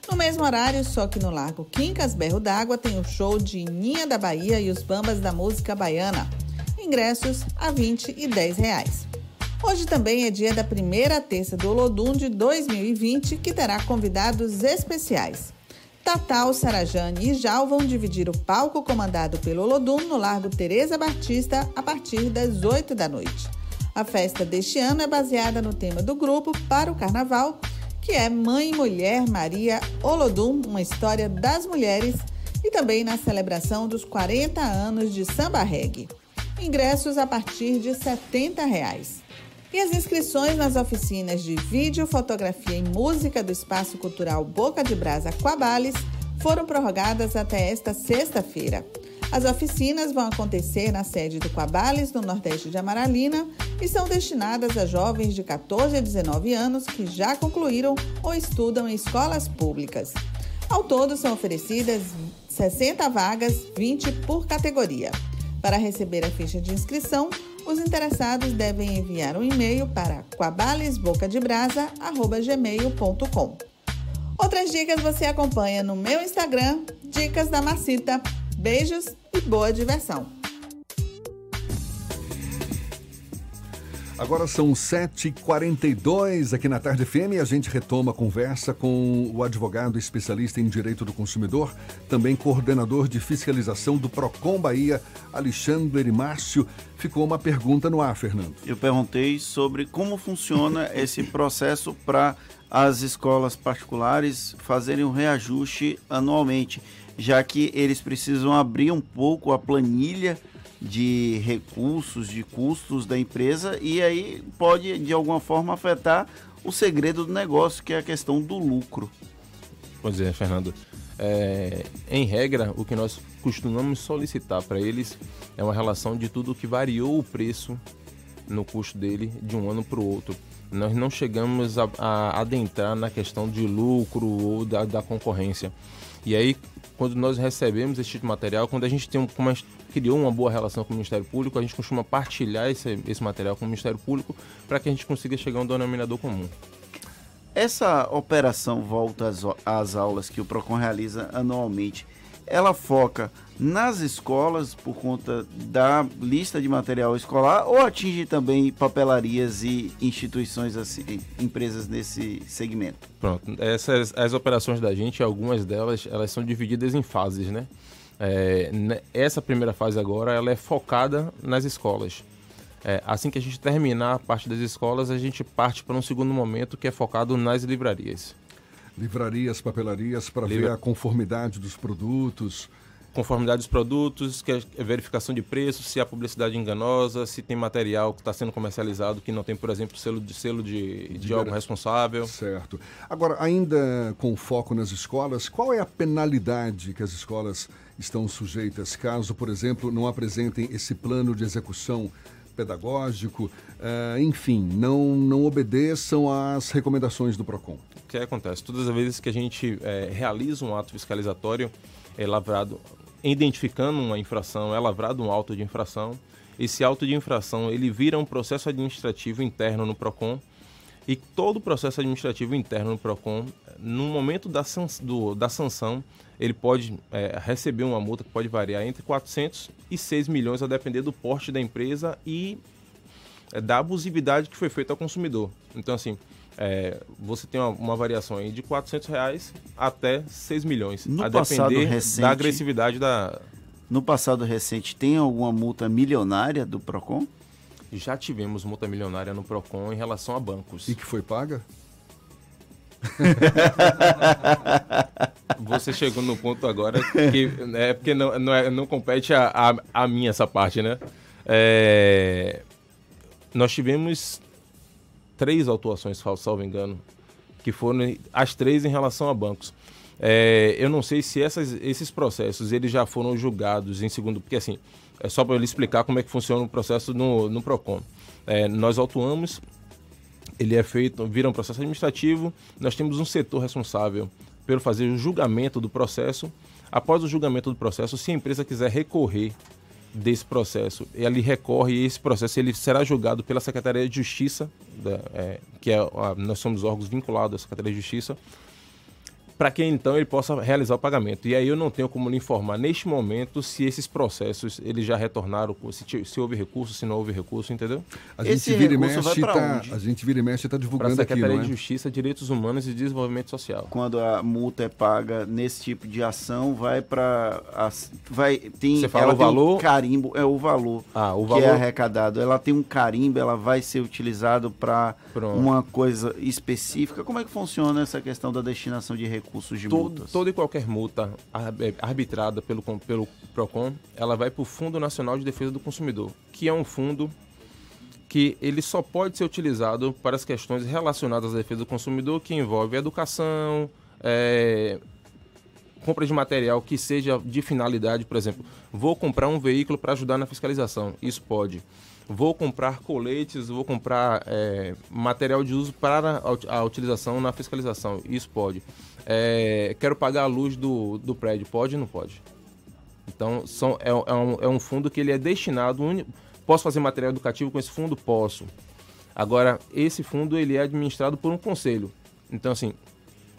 No mesmo horário, só que no Largo Quincas Berro d'Água, tem o show de Ninha da Bahia e os Bambas da Música Baiana. Ingressos a R$ 20 e 10 reais. Hoje também é dia da primeira terça do Olodum de 2020, que terá convidados especiais. Tatal, Sarajane e Jal vão dividir o palco comandado pelo Olodum no Largo Teresa Batista a partir das 8 da noite. A festa deste ano é baseada no tema do grupo para o carnaval, que é Mãe Mulher Maria Olodum, uma história das mulheres, e também na celebração dos 40 anos de samba reggae. Ingressos a partir de 70 reais. E as inscrições nas oficinas de vídeo, fotografia e música do Espaço Cultural Boca de Brasa Quabales foram prorrogadas até esta sexta-feira. As oficinas vão acontecer na sede do Quabales, no Nordeste de Amaralina, e são destinadas a jovens de 14 a 19 anos que já concluíram ou estudam em escolas públicas. Ao todo, são oferecidas 60 vagas, 20 por categoria. Para receber a ficha de inscrição, os interessados devem enviar um e-mail para quabalesbocadebrasa.gmail.com. Outras dicas você acompanha no meu Instagram, Dicas da Macita. Beijos e boa diversão! Agora são 7h42 aqui na Tarde FM e a gente retoma a conversa com o advogado especialista em direito do consumidor, também coordenador de fiscalização do PROCON Bahia, Alexandre Márcio. Ficou uma pergunta no ar, Fernando. Eu perguntei sobre como funciona esse processo para as escolas particulares fazerem um reajuste anualmente, já que eles precisam abrir um pouco a planilha de recursos, de custos da empresa e aí pode de alguma forma afetar o segredo do negócio, que é a questão do lucro. Pois é, Fernando. É, em regra, o que nós costumamos solicitar para eles é uma relação de tudo que variou o preço no custo dele de um ano para o outro. Nós não chegamos a, a, adentrar na questão de lucro ou da, da concorrência. E aí, quando nós recebemos esse tipo de material, quando a gente tem como criou uma boa relação com o Ministério Público, a gente costuma partilhar esse, esse material com o Ministério Público para que a gente consiga chegar a um denominador comum. Essa operação Volta às Aulas que o PROCON realiza anualmente, ela foca nas escolas por conta da lista de material escolar ou atinge também papelarias e instituições assim, empresas nesse segmento? Pronto, essas as operações da gente, algumas delas, elas são divididas em fases, né? É, essa primeira fase agora, ela é focada nas escolas. É, assim que a gente terminar a parte das escolas, a gente parte para um segundo momento que é focado nas livrarias. Livrarias, papelarias, para Livra... ver a conformidade dos produtos. Conformidade dos produtos, que é verificação de preço, se há publicidade enganosa, se tem material que está sendo comercializado que não tem, por exemplo, selo de selo de, de, de órgão responsável. Certo. Agora, ainda com foco nas escolas, qual é a penalidade que as escolas estão sujeitas caso, por exemplo, não apresentem esse plano de execução pedagógico, uh, enfim, não, não obedeçam às recomendações do PROCON? O que acontece? Todas as vezes que a gente é, realiza um ato fiscalizatório, é lavrado, identificando uma infração, é lavrado um auto de infração. Esse auto de infração ele vira um processo administrativo interno no PROCON e todo o processo administrativo interno no PROCON, no momento da, do, da sanção, ele pode é, receber uma multa que pode variar entre 400 e 6 milhões, a depender do porte da empresa e é, da abusividade que foi feita ao consumidor. Então, assim, é, você tem uma, uma, variação aí de 400 reais até 6 milhões, no a depender recente, da agressividade da... No passado recente, tem alguma multa milionária do PROCON? Já tivemos multa milionária no PROCON em relação a bancos. E que foi paga? Você chegou no ponto agora que é porque não, não, é, não compete a, a, a mim essa parte, né? É, nós tivemos três autuações, salvo engano, que foram as três em relação a bancos. É, eu não sei se essas, esses processos eles já foram julgados em segundo, porque assim, é só para ele explicar como é que funciona o processo no, no PROCON. É, nós autuamos, ele é feito, vira um processo administrativo, nós temos um setor responsável pelo fazer o julgamento do processo. Após o julgamento do processo, se a empresa quiser recorrer desse processo, ele recorre e esse processo ele será julgado pela Secretaria de Justiça, da, é, que é nós somos órgãos vinculados à Secretaria de Justiça, para que então ele possa realizar o pagamento. E aí eu não tenho como lhe informar neste momento se esses processos eles já retornaram, se, se houve recurso, se não houve recurso, entendeu? A gente vira e mexe, tá, a gente vira e mexe está divulgando pra Secretaria aqui, de Justiça, Direitos Humanos e Desenvolvimento Social. Quando a multa é paga nesse tipo de ação, vai para vai tem Você fala ela o tem valor? um carimbo, é o valor Ah, o que valor é arrecadado. Ela tem um carimbo, ela vai ser utilizado para uma coisa específica. Como é que funciona essa questão da destinação de recursos de Todo- multas? toda e qualquer multa ar- arbitrada pelo, pelo PROCON, ela vai para o Fundo Nacional de Defesa do Consumidor, que é um fundo que ele só pode ser utilizado para as questões relacionadas à defesa do consumidor, que envolve educação, é, compra de material que seja de finalidade, por exemplo, vou comprar um veículo para ajudar na fiscalização, isso pode. Vou comprar coletes, vou comprar é, material de uso para a, a utilização na fiscalização, isso pode. É, quero pagar a luz do, do prédio, pode ou não pode? Então, são, é, é um, é um fundo que ele é destinado... uni- Posso fazer material educativo com esse fundo? Posso. Agora, esse fundo ele é administrado por um conselho. Então, assim,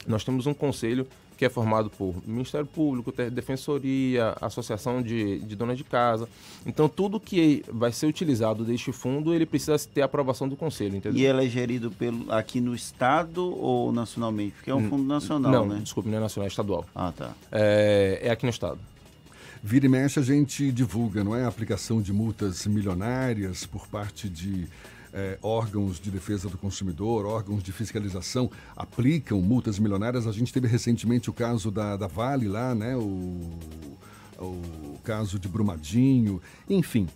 nós temos um conselho que é formado por Ministério Público, Defensoria, Associação de, de Donas de Casa. Então, tudo que vai ser utilizado deste fundo, ele precisa ter a aprovação do conselho, entendeu? E ele é gerido pelo, aqui no estado ou nacionalmente? Porque é um fundo nacional, não, né? desculpe, não é nacional, é estadual. Ah, tá. É, é aqui no estado. Vira e mexe a gente divulga, não é? A aplicação de multas milionárias por parte de eh, órgãos de defesa do consumidor, órgãos de fiscalização aplicam multas milionárias. A gente teve recentemente o caso da, da Vale lá, né? O, o caso de Brumadinho, enfim.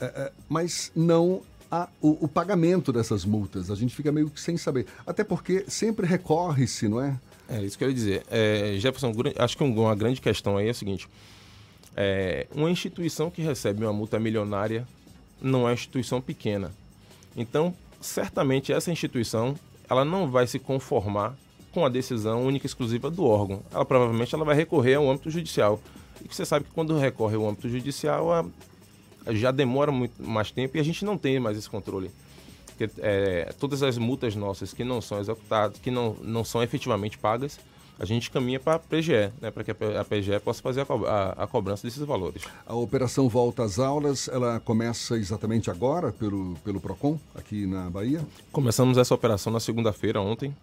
É, é, mas não há o, o pagamento dessas multas. A gente fica meio que sem saber. Até porque sempre recorre-se, não é? É isso que eu ia dizer. É, Jefferson, acho que um- uma grande questão aí é a seguinte: é, uma instituição que recebe uma multa milionária não é uma instituição pequena. Então, certamente essa instituição ela não vai se conformar com a decisão única e exclusiva do órgão. Ela provavelmente ela vai recorrer ao âmbito judicial. E você sabe que quando recorre ao âmbito judicial, a- já demora muito mais tempo e a gente não tem mais esse controle. Porque, é, todas as multas nossas que não são executadas, que não, não são efetivamente pagas, a gente caminha para a PGE, né, para que a PGE possa fazer a, co- a- a cobrança desses valores. A operação Volta às Aulas, ela começa exatamente agora pelo, pelo PROCON, aqui na Bahia? Começamos essa operação na segunda-feira, ontem.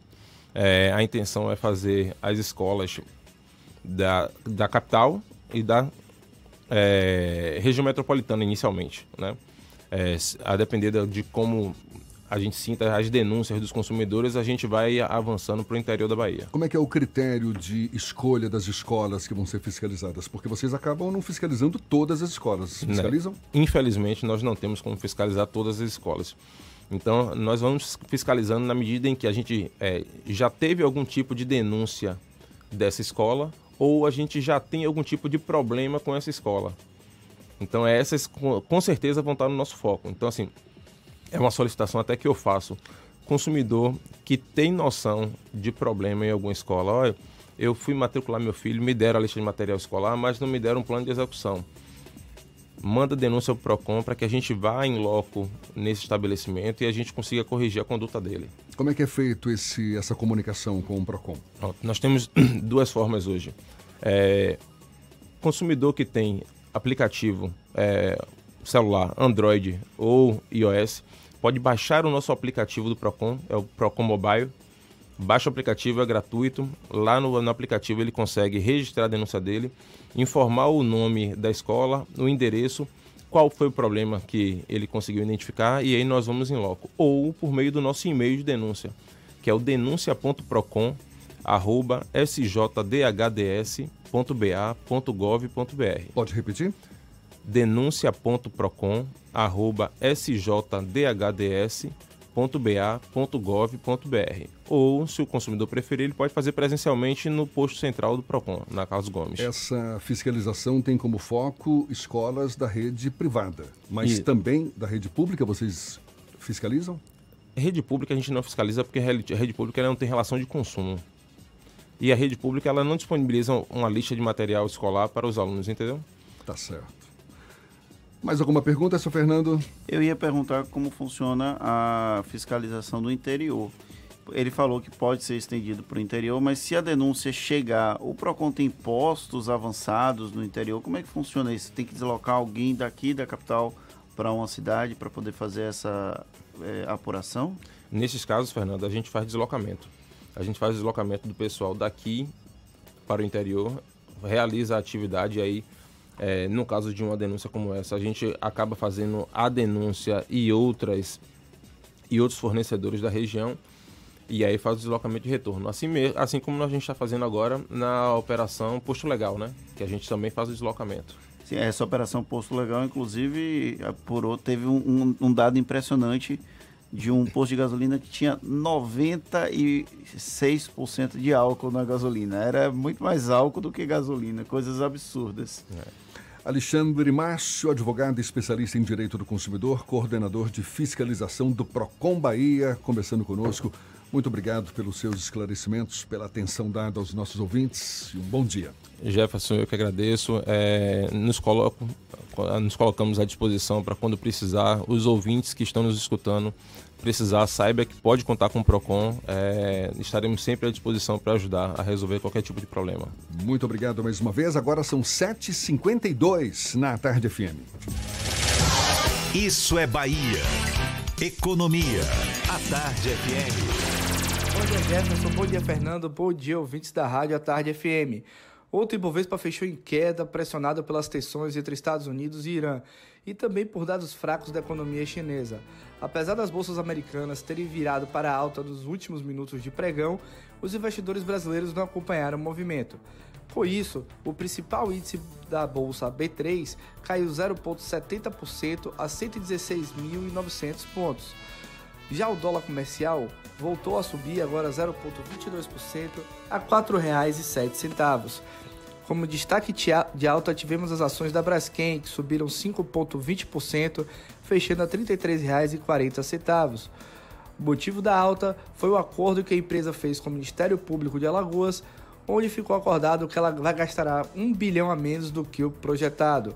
É, a intenção é fazer as escolas da, da capital e da é, região metropolitana inicialmente. Né? É, a depender de como a gente sinta as denúncias dos consumidores, a gente vai avançando para o interior da Bahia. Como é que é o critério de escolha das escolas que vão ser fiscalizadas? Porque vocês acabam não fiscalizando todas as escolas. Né? Fiscalizam? Infelizmente, nós não temos como fiscalizar todas as escolas. Então, nós vamos fiscalizando na medida em que a gente é, já teve algum tipo de denúncia dessa escola ou a gente já tem algum tipo de problema com essa escola. Então, essas com com certeza vão estar no nosso foco. Então, assim, é uma solicitação até que eu faço. Consumidor que tem noção de problema em alguma escola. Olha, eu fui matricular meu filho, me deram a lista de material escolar, mas não me deram um plano de execução manda denúncia ao PROCON para que a gente vá em loco nesse estabelecimento e a gente consiga corrigir a conduta dele. Como é que é feito esse, essa comunicação com o PROCON? Nós temos duas formas hoje. É, consumidor que tem aplicativo é, celular, Android ou iOS, pode baixar o nosso aplicativo do Procon, é o Procon Mobile. Baixa o aplicativo, é gratuito. Lá no, no aplicativo ele consegue registrar a denúncia dele, informar o nome da escola, o endereço, qual foi o problema que ele conseguiu identificar e aí nós vamos em loco. Ou por meio do nosso e-mail de denúncia, que é o denuncia.procon arroba sjdhds.ba.gov.br. Pode repetir? denuncia.procon arroba sjdhds.ba.gov.br www.ba.gov.br. Ou, se o consumidor preferir, ele pode fazer presencialmente no posto central do PROCON, na Carlos Gomes. Essa fiscalização tem como foco escolas da rede privada, mas E- também da rede pública vocês fiscalizam? Rede pública a gente não fiscaliza porque a rede pública não tem relação de consumo. E a rede pública ela não disponibiliza uma lista de material escolar para os alunos, entendeu? Tá certo. Mais alguma pergunta, seu Fernando? Eu ia perguntar como funciona a fiscalização do interior. Ele falou que pode ser estendido para o interior, mas se a denúncia chegar, o PROCON tem postos avançados no interior, como é que funciona isso? Tem que deslocar alguém daqui da capital para uma cidade para poder fazer essa eh, apuração? Nesses casos, Fernando, a gente faz deslocamento. A gente faz deslocamento do pessoal daqui para o interior, realiza a atividade e aí, é, no caso de uma denúncia como essa, a gente acaba fazendo a denúncia e outras e outros fornecedores da região e aí faz o deslocamento de retorno. Assim, me- assim como a gente está fazendo agora na operação Posto Legal, né? Que a gente também faz o deslocamento. Sim, essa operação Posto Legal, inclusive, apurou, teve um, um- um dado impressionante de um posto de gasolina que tinha 96% de álcool na gasolina. Era muito mais álcool do que gasolina, coisas absurdas. Alexandre Márcio, advogado e especialista em direito do consumidor, coordenador de fiscalização do Procon Bahia, conversando conosco. Muito obrigado pelos seus esclarecimentos, pela atenção dada aos nossos ouvintes e um bom dia. Jefferson, eu que agradeço. É, nos, coloco, nos colocamos à disposição para quando precisar. Os ouvintes que estão nos escutando precisar, saiba que pode contar com o PROCON. É, estaremos sempre à disposição para ajudar a resolver qualquer tipo de problema. Muito obrigado mais uma vez. Agora são 7h52 na Tarde FM. Isso é Bahia. Economia. A Tarde FM. Bom dia, Jefferson. Bom dia, Fernando. Bom dia, ouvintes da Rádio à Tarde FM. Ontem, o Ibovespa fechou em queda, pressionado pelas tensões entre Estados Unidos e Irã, e também por dados fracos da economia chinesa. Apesar das bolsas americanas terem virado para alta nos últimos minutos de pregão, os investidores brasileiros não acompanharam o movimento. Com isso, o principal índice da bolsa B3 caiu 0,70% a 116.900 pontos. Já o dólar comercial voltou a subir agora 0,22% a R$ 4,07. Como destaque de alta, tivemos as ações da Braskem, que subiram 5,20%, fechando a R$ 33,40. O motivo da alta foi o acordo que a empresa fez com o Ministério Público de Alagoas, onde ficou acordado que ela vai gastar um bilhão a menos do que o projetado.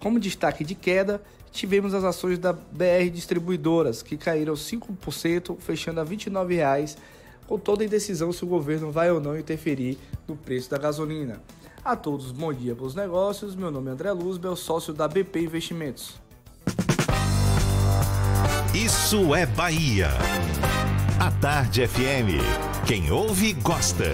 Como destaque de queda, tivemos as ações da BR Distribuidoras, que caíram 5%, fechando a R$ 29,00, com toda a indecisão se o governo vai ou não interferir no preço da gasolina. A todos, bom dia para os negócios. Meu nome é André Luzbel, sócio da BP Investimentos. Isso é Bahia. A Tarde FM. Quem ouve, gosta.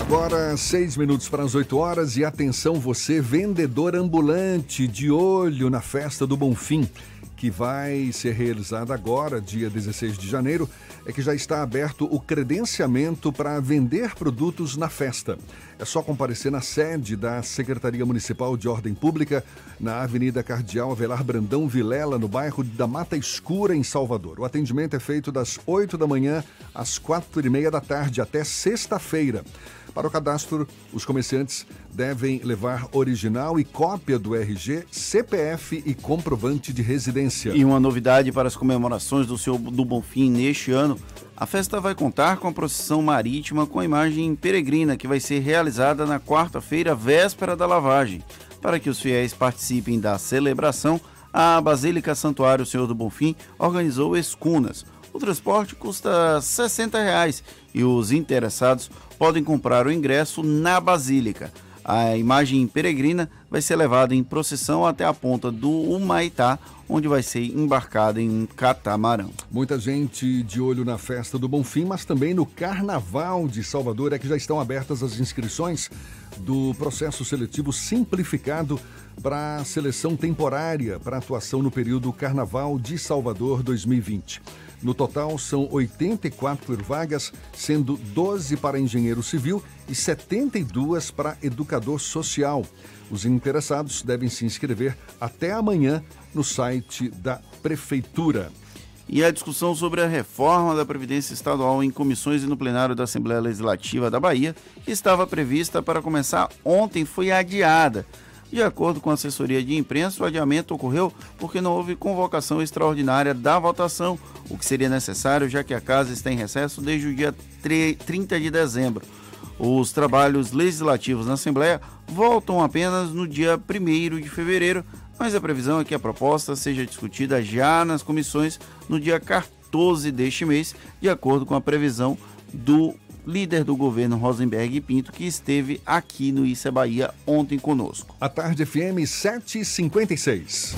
Agora, seis minutos para as 8 horas e atenção você, vendedor ambulante, de olho na festa do Bonfim, que vai ser realizada agora, dia 16 de janeiro, é que já está aberto o credenciamento para vender produtos na festa. É só comparecer na sede da Secretaria Municipal de Ordem Pública, na Avenida Cardeal Avelar Brandão Vilela, no bairro da Mata Escura, em Salvador. O atendimento é feito das 8 da manhã às quatro e meia da tarde, até sexta-feira. Para o cadastro, os comerciantes devem levar original e cópia do RG, CPF e comprovante de residência. E uma novidade para as comemorações do seu do Bonfim neste ano, a festa vai contar com a procissão marítima com a imagem peregrina que vai ser realizada na quarta-feira, véspera da lavagem. Para que os fiéis participem da celebração, a Basílica Santuário Senhor do Bonfim organizou escunas. O transporte custa 60 reais e os interessados podem comprar o ingresso na Basílica. A imagem peregrina vai ser levada em procissão até a ponta do Humaitá, onde vai ser embarcada em um catamarão. Muita gente de olho na festa do Bonfim, mas também no Carnaval de Salvador é que já estão abertas as inscrições do processo seletivo simplificado para seleção temporária para atuação no período Carnaval de Salvador 2020. No total, são 84 vagas, sendo 12 para engenheiro civil e 72 para educador social. Os interessados devem se inscrever até amanhã no site da Prefeitura. E a discussão sobre a reforma da Previdência Estadual em comissões e no plenário da Assembleia Legislativa da Bahia, que estava prevista para começar ontem, foi adiada. De acordo com a assessoria de imprensa, o adiamento ocorreu porque não houve convocação extraordinária da votação, o que seria necessário já que a casa está em recesso desde o dia 30 de dezembro. Os trabalhos legislativos na Assembleia voltam apenas no dia 1 de fevereiro, mas a previsão é que a proposta seja discutida já nas comissões no dia 14 deste mês, de acordo com a previsão do líder do governo Rosenberg Pinto, que esteve aqui no Issa Bahia ontem conosco. A tarde FM 756.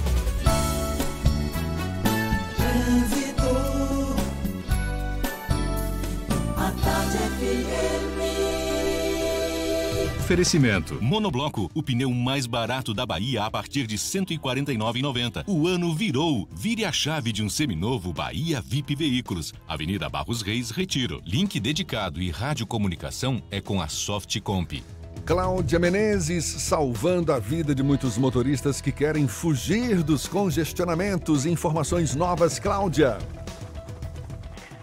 Oferecimento. Monobloco, o pneu mais barato da Bahia a partir de R$ 149,90. O ano virou. Vire a chave de um seminovo Bahia VIP Veículos. Avenida Barros Reis, Retiro. Link dedicado e radiocomunicação é com a Softcomp. Cláudia Menezes salvando a vida de muitos motoristas que querem fugir dos congestionamentos. Informações novas, Cláudia.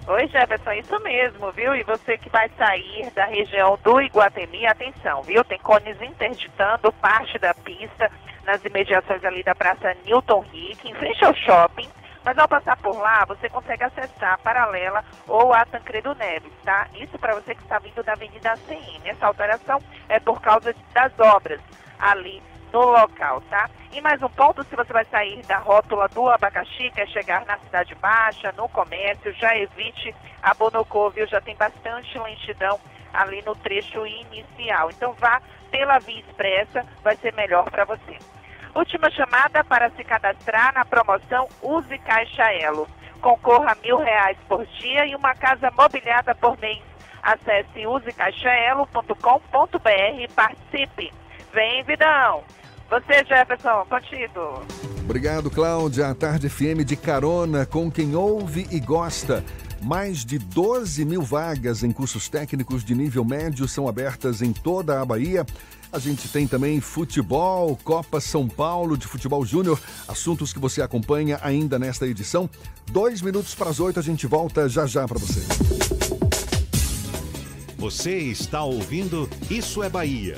Oi, Jefferson, isso mesmo, viu? E você que vai sair da região do Iguatemi, atenção, viu? Tem cones interditando parte da pista nas imediações ali da Praça Newton Rick, em frente ao shopping. Mas ao passar por lá, você consegue acessar a Paralela ou a Tancredo Neves, tá? Isso para você que está vindo da Avenida ACM. Essa alteração é por causa das obras ali no local, tá? E mais um ponto, se você vai sair da rótula do abacaxi, quer chegar na Cidade Baixa, no comércio, já evite a Bonocô, viu? Já tem bastante lentidão ali no trecho inicial. Então vá pela via expressa, vai ser melhor para você. Última chamada para se cadastrar na promoção Use Caixa Elo. Concorra a mil reais por dia e uma casa mobiliada por mês. Acesse usecaixaelo.com.br e participe. Vem, Vidão! Você, Jefferson, contigo. Obrigado, Cláudia. A Tarde FM de carona com quem ouve e gosta. Mais de 12 mil vagas em cursos técnicos de nível médio são abertas em toda a Bahia. A gente tem também futebol, Copa São Paulo de Futebol Júnior, assuntos que você acompanha ainda nesta edição. Dois minutos para as oito, a gente volta já já para você. Você está ouvindo Isso é Bahia.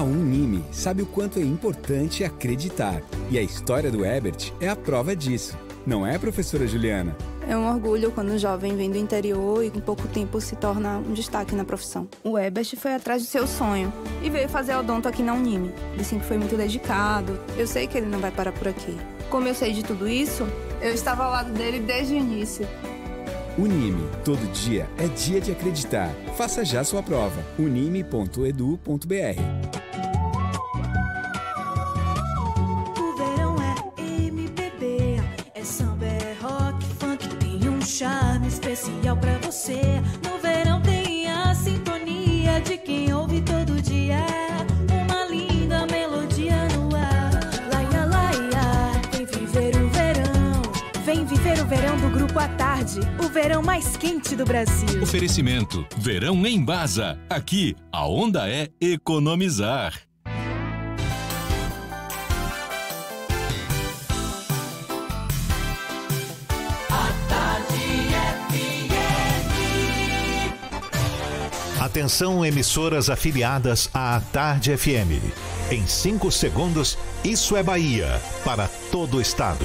A Unime sabe o quanto é importante acreditar. E a história do Ebert é a prova disso. Não é, professora Juliana? É um orgulho quando um jovem vem do interior e em pouco tempo se torna um destaque na profissão. O Ebert foi atrás do seu sonho e veio fazer odonto aqui na Unime. Disse que foi muito dedicado. Eu sei que ele não vai parar por aqui. Como eu sei de tudo isso, eu estava ao lado dele desde o início. Unime, todo dia é dia de acreditar. Faça já sua prova. unime.edu.br o verão mais quente do Brasil. Oferecimento. Verão em Baza. Aqui, a onda é economizar. Atenção, emissoras afiliadas à Tarde FM. Em 5 segundos, isso é Bahia para todo o estado.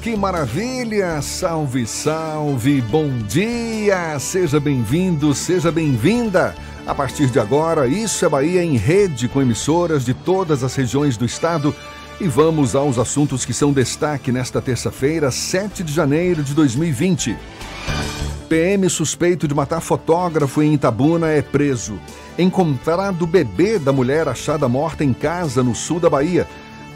Que maravilha! Salve, salve! Bom dia! Seja bem-vindo, seja bem-vinda! A partir de agora, Isso é Bahia em rede com emissoras de todas as regiões do estado. E vamos aos assuntos que são destaque nesta terça-feira, 7 de janeiro de 2020. PM suspeito de matar fotógrafo em Itabuna é preso. Encontrado bebê da mulher achada morta em casa no sul da Bahia.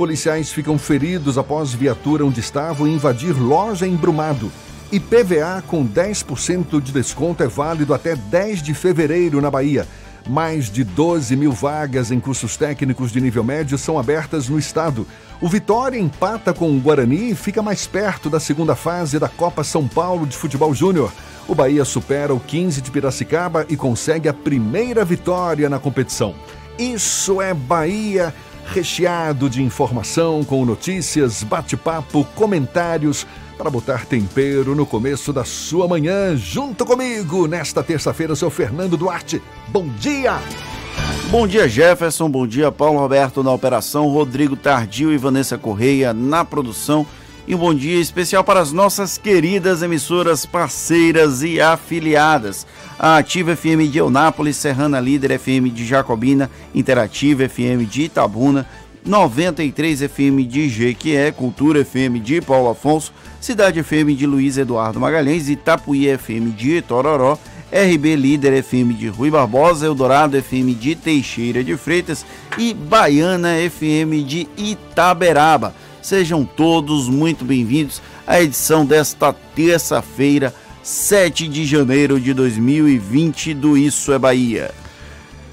Policiais ficam feridos após viatura onde estavam invadir loja em Brumado. E PVA com 10% de desconto é válido até 10 de fevereiro na Bahia. Mais de 12 mil vagas em cursos técnicos de nível médio são abertas no estado. O Vitória empata com o Guarani e fica mais perto da segunda fase da Copa São Paulo de Futebol Júnior. O Bahia supera o 15 de Piracicaba e consegue a primeira vitória na competição. Isso é Bahia recheado de informação com notícias, bate-papo, comentários para botar tempero no começo da sua manhã. Junto comigo nesta terça-feira, seu Fernando Duarte. Bom dia! Bom dia, Jefferson. Bom dia, Paulo Roberto na operação, Rodrigo Tardio e Vanessa Correia na produção. E um bom dia especial para as nossas queridas emissoras parceiras e afiliadas. A Ativa FM de Eunápolis, Serrana Líder FM de Jacobina, Interativa FM de Itabuna, 93 FM de Jequié, Cultura FM de Paulo Afonso, Cidade FM de Luiz Eduardo Magalhães, Itapuí FM de Itororó, RB Líder FM de Rui Barbosa, Eldorado FM de Teixeira de Freitas e Baiana FM de Itaberaba. Sejam todos muito bem-vindos à edição desta terça-feira, 7 de janeiro de 2020 do Isso é Bahia.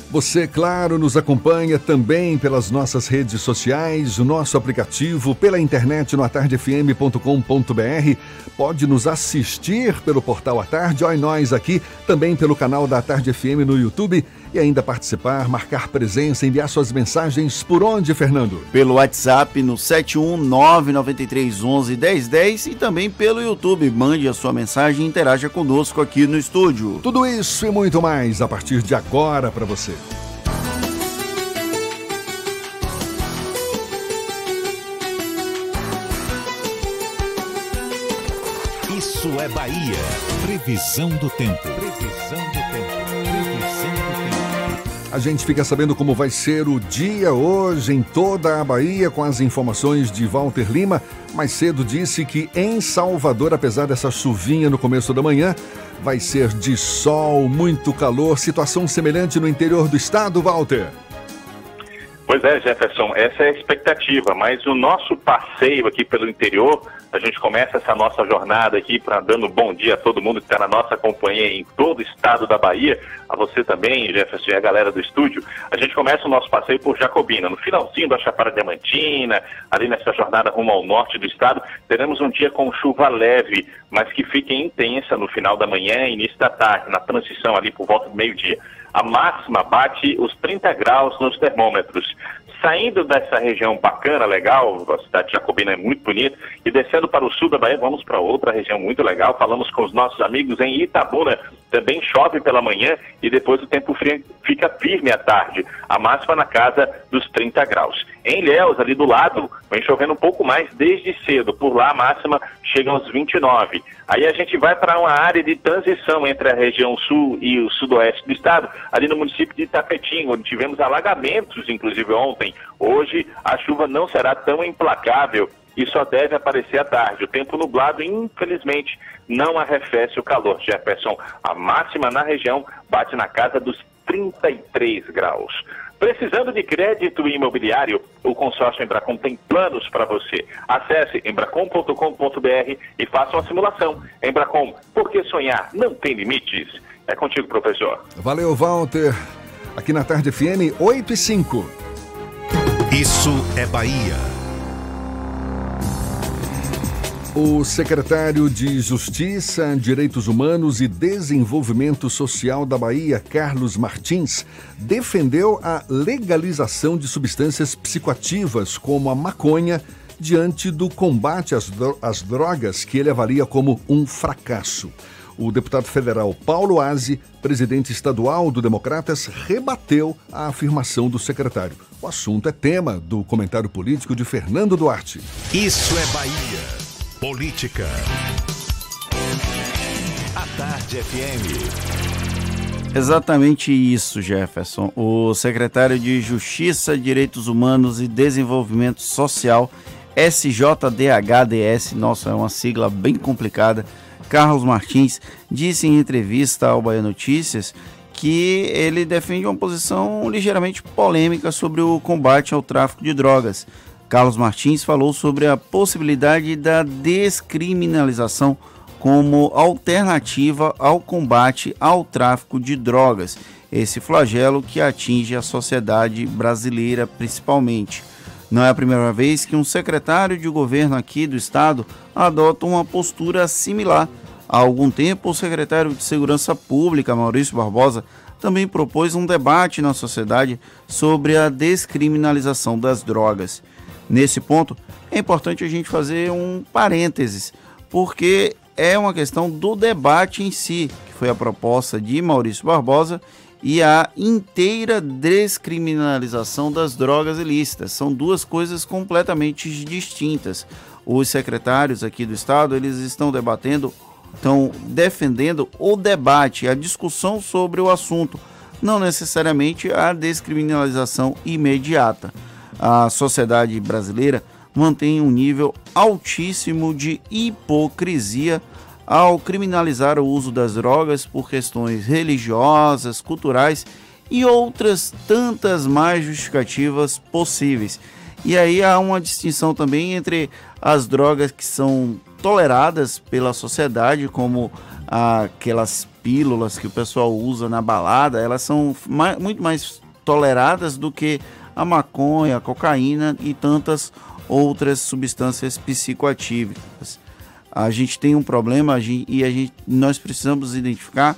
Você, claro, nos acompanha também pelas nossas redes sociais, o nosso aplicativo, pela internet no atardefm.com.br. Pode nos assistir pelo portal A Tarde, olha nós aqui, também pelo canal da Tarde FM no YouTube e ainda participar, marcar presença, enviar suas mensagens por onde, Fernando? Pelo WhatsApp no 71993111010 e também pelo YouTube. Mande a sua mensagem e interaja conosco aqui no estúdio. Tudo isso e muito mais a partir de agora para você. Isso é Bahia. Previsão do tempo. A gente fica sabendo como vai ser o dia hoje em toda a Bahia com as informações de Walter Lima. Mais cedo disse que em Salvador, apesar dessa chuvinha no começo da manhã, vai ser de sol, muito calor, situação semelhante no interior do estado, Walter. Pois é, Jefferson, essa é a expectativa, mas o nosso passeio aqui pelo interior, a gente começa essa nossa jornada aqui para dando bom dia a todo mundo que está na nossa companhia em todo o estado da Bahia, a você também, Jefferson, e a galera do estúdio. A gente começa o nosso passeio por Jacobina, no finalzinho da Chapada Diamantina, ali nessa jornada rumo ao norte do estado, teremos um dia com chuva leve, mas que fique intensa no final da manhã e início da tarde, na transição ali por volta do meio-dia. A máxima bate os 30 graus nos termômetros. Saindo dessa região bacana, legal, a cidade de Jacobina é muito bonita, e descendo para o sul da Bahia, vamos para outra região muito legal. Falamos com os nossos amigos em Itabuna, também chove pela manhã e depois o tempo fri- fica firme à tarde. A máxima na casa dos 30 graus. Em Ilhéus, ali do lado, vem chovendo um pouco mais desde cedo. Por lá a máxima chega aos 29. Aí a gente vai para uma área de transição entre a região sul e o sudoeste do estado, ali no município de Itapetinga, onde tivemos alagamentos, inclusive ontem. Hoje a chuva não será tão implacável e só deve aparecer à tarde. O tempo nublado, infelizmente, não arrefece o calor. Jefferson, a máxima na região bate na casa dos 33 graus. Precisando de crédito imobiliário, o consórcio Embracom tem planos para você. Acesse embracom.com.br e faça uma simulação. Embracom, porque sonhar não tem limites. É contigo, professor. Valeu, Walter. Aqui na Tarde FM, 8 e 5. Isso é Bahia. O secretário de Justiça, Direitos Humanos e Desenvolvimento Social da Bahia, Carlos Martins, defendeu a legalização de substâncias psicoativas como a maconha diante do combate às, dro às drogas que ele avalia como um fracasso. O deputado federal Paulo Aze, presidente estadual do Democratas, rebateu a afirmação do secretário. O assunto é tema do comentário político de Fernando Duarte. Isso é Bahia. Política. A Tarde FM. Exatamente isso, Jefferson. O secretário de Justiça, Direitos Humanos e Desenvolvimento Social, SJDHDS, nossa, é uma sigla bem complicada, Carlos Martins, disse em entrevista ao Bahia Notícias que ele defende uma posição ligeiramente polêmica sobre o combate ao tráfico de drogas. Carlos Martins falou sobre a possibilidade da descriminalização como alternativa ao combate ao tráfico de drogas, esse flagelo que atinge a sociedade brasileira principalmente. Não é a primeira vez que um secretário de governo aqui do estado adota uma postura similar. Há algum tempo, o secretário de Segurança Pública, Maurício Barbosa, também propôs um debate na sociedade sobre a descriminalização das drogas. Nesse ponto, é importante a gente fazer um parênteses, porque é uma questão do debate em si, que foi a proposta de Maurício Barbosa e a inteira descriminalização das drogas ilícitas. São duas coisas completamente distintas. Os secretários aqui do estado, eles estão debatendo, estão defendendo o debate, a discussão sobre o assunto, não necessariamente a descriminalização imediata. A sociedade brasileira mantém um nível altíssimo de hipocrisia ao criminalizar o uso das drogas por questões religiosas, culturais e outras tantas mais justificativas possíveis. E aí há uma distinção também entre as drogas que são toleradas pela sociedade, como aquelas pílulas que o pessoal usa na balada, elas são muito mais toleradas do que a maconha, a cocaína e tantas outras substâncias psicoativas a gente tem um problema e a gente, nós precisamos identificar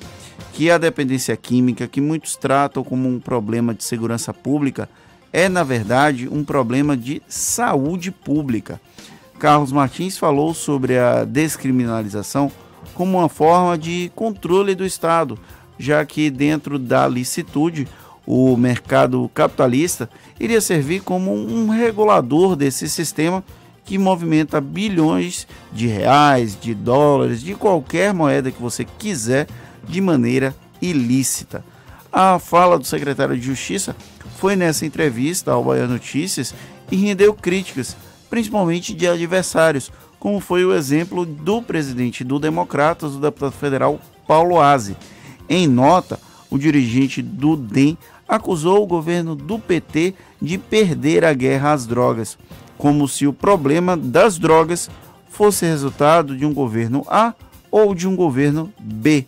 que a dependência química, que muitos tratam como um problema de segurança pública, é na verdade um problema de saúde pública. Carlos Martins falou sobre a descriminalização como uma forma de controle do Estado, já que dentro da licitude o mercado capitalista iria servir como um regulador desse sistema que movimenta bilhões de reais, de dólares, de qualquer moeda que você quiser de maneira ilícita. A fala do secretário de Justiça foi nessa entrevista ao Bahia Notícias e rendeu críticas, principalmente de adversários, como foi o exemplo do presidente do Democratas, o deputado federal Paulo Aze. Em nota, o dirigente do DEM acusou o governo do PT de perder a guerra às drogas como se o problema das drogas fosse resultado de um governo A ou de um governo B.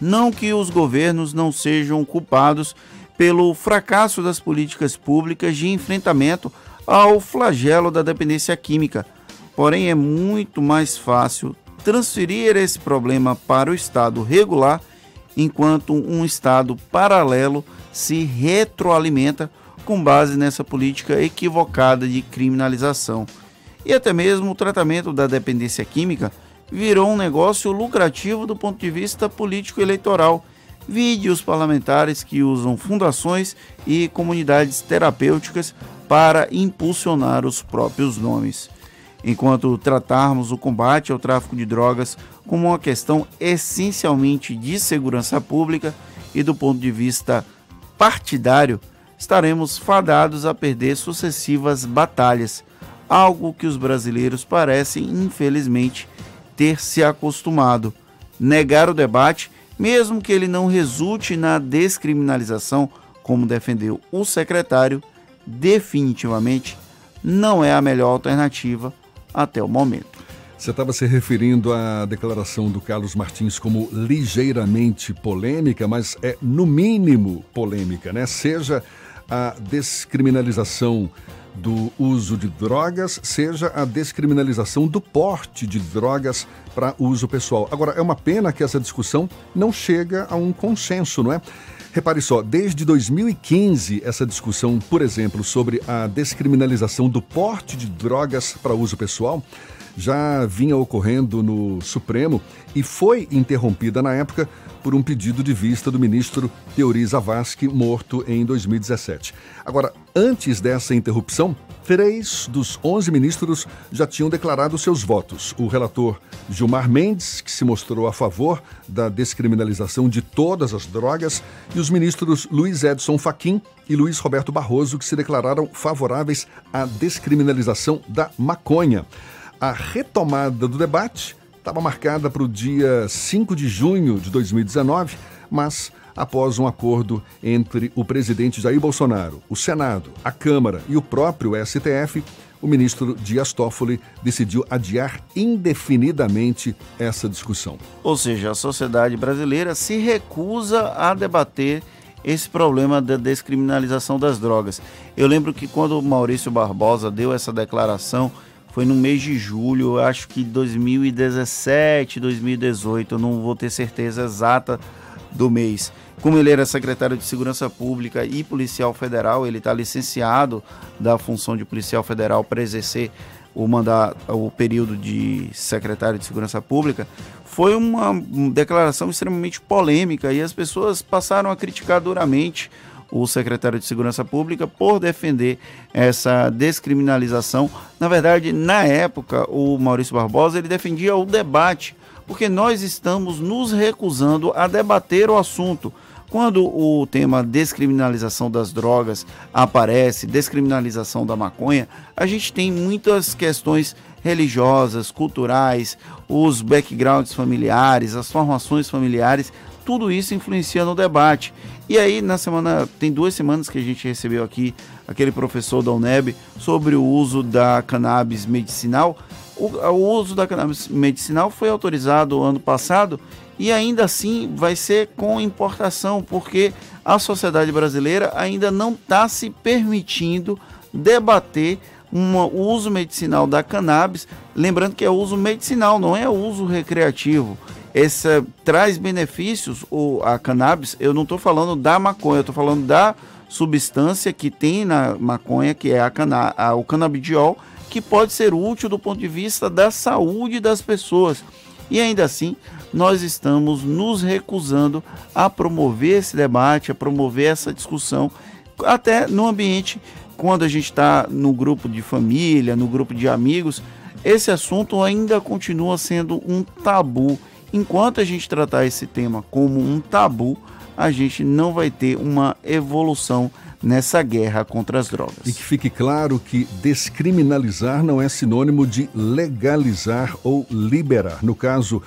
Não que os governos não sejam culpados pelo fracasso das políticas públicas de enfrentamento ao flagelo da dependência química, porém é muito mais fácil transferir esse problema para o Estado regular, enquanto um Estado paralelo se retroalimenta com base nessa política equivocada de criminalização. E até mesmo o tratamento da dependência química virou um negócio lucrativo do ponto de vista político-eleitoral. Vide os parlamentares que usam fundações e comunidades terapêuticas para impulsionar os próprios nomes. Enquanto tratarmos o combate ao tráfico de drogas como uma questão essencialmente de segurança pública e do ponto de vista partidário, estaremos fadados a perder sucessivas batalhas, algo que os brasileiros parecem, infelizmente, ter se acostumado. Negar o debate, mesmo que ele não resulte na descriminalização, como defendeu o secretário, definitivamente não é a melhor alternativa até o momento. Você estava se referindo à declaração do Carlos Martins como ligeiramente polêmica, mas é no mínimo polêmica, né? Seja a descriminalização do uso de drogas, seja a descriminalização do porte de drogas para uso pessoal. Agora, é uma pena que essa discussão não chega a um consenso, não é? Repare só, desde 2015, essa discussão, por exemplo, sobre a descriminalização do porte de drogas para uso pessoal já vinha ocorrendo no Supremo e foi interrompida na época por um pedido de vista do ministro Teori Zavascki, morto em 2017. Agora, antes dessa interrupção, três dos 11 ministros já tinham declarado seus votos. O relator Gilmar Mendes, que se mostrou a favor da descriminalização de todas as drogas, e os ministros Luiz Edson Fachin e Luiz Roberto Barroso, que se declararam favoráveis à descriminalização da maconha. A retomada do debate estava marcada para o dia 5 de junho de 2019, mas após um acordo entre o presidente Jair Bolsonaro, o Senado, a Câmara e o próprio STF, o ministro Dias Toffoli decidiu adiar indefinidamente essa discussão. Ou seja, a sociedade brasileira se recusa a debater esse problema da descriminalização das drogas. Eu lembro que quando Maurício Barbosa deu essa declaração, foi no mês de julho, acho que 2017, 2018, eu não vou ter certeza exata do mês. Como ele era secretário de Segurança Pública e policial federal, ele está licenciado da função de policial federal para exercer o mandato, o período de secretário de Segurança Pública, foi uma declaração extremamente polêmica e as pessoas passaram a criticar duramente o secretário de Segurança Pública por defender essa descriminalização. Na verdade, na época, o Maurício Barbosa ele defendia o debate, porque nós estamos nos recusando a debater o assunto. Quando o tema descriminalização das drogas aparece, descriminalização da maconha, a gente tem muitas questões religiosas, culturais, os backgrounds familiares, as formações familiares, tudo isso influencia no debate. E aí, na semana, tem duas semanas que a gente recebeu aqui aquele professor da UNEB sobre o uso da cannabis medicinal. O, o uso da cannabis medicinal foi autorizado ano passado e ainda assim vai ser com importação, porque a sociedade brasileira ainda não está se permitindo debater o uso medicinal da cannabis, lembrando que é uso medicinal, não é uso recreativo essa traz benefícios, o, a cannabis, eu não estou falando da maconha, eu estou falando da substância que tem na maconha, que é a, cana, a, o canabidiol, que pode ser útil do ponto de vista da saúde das pessoas. E ainda assim, nós estamos nos recusando a promover esse debate, a promover essa discussão, até no ambiente, quando a gente está no grupo de família, no grupo de amigos, esse assunto ainda continua sendo um tabu enquanto a gente tratar esse tema como um tabu, a gente não vai ter uma evolução nessa guerra contra as drogas. E que fique claro que descriminalizar não é sinônimo de legalizar ou liberar. No caso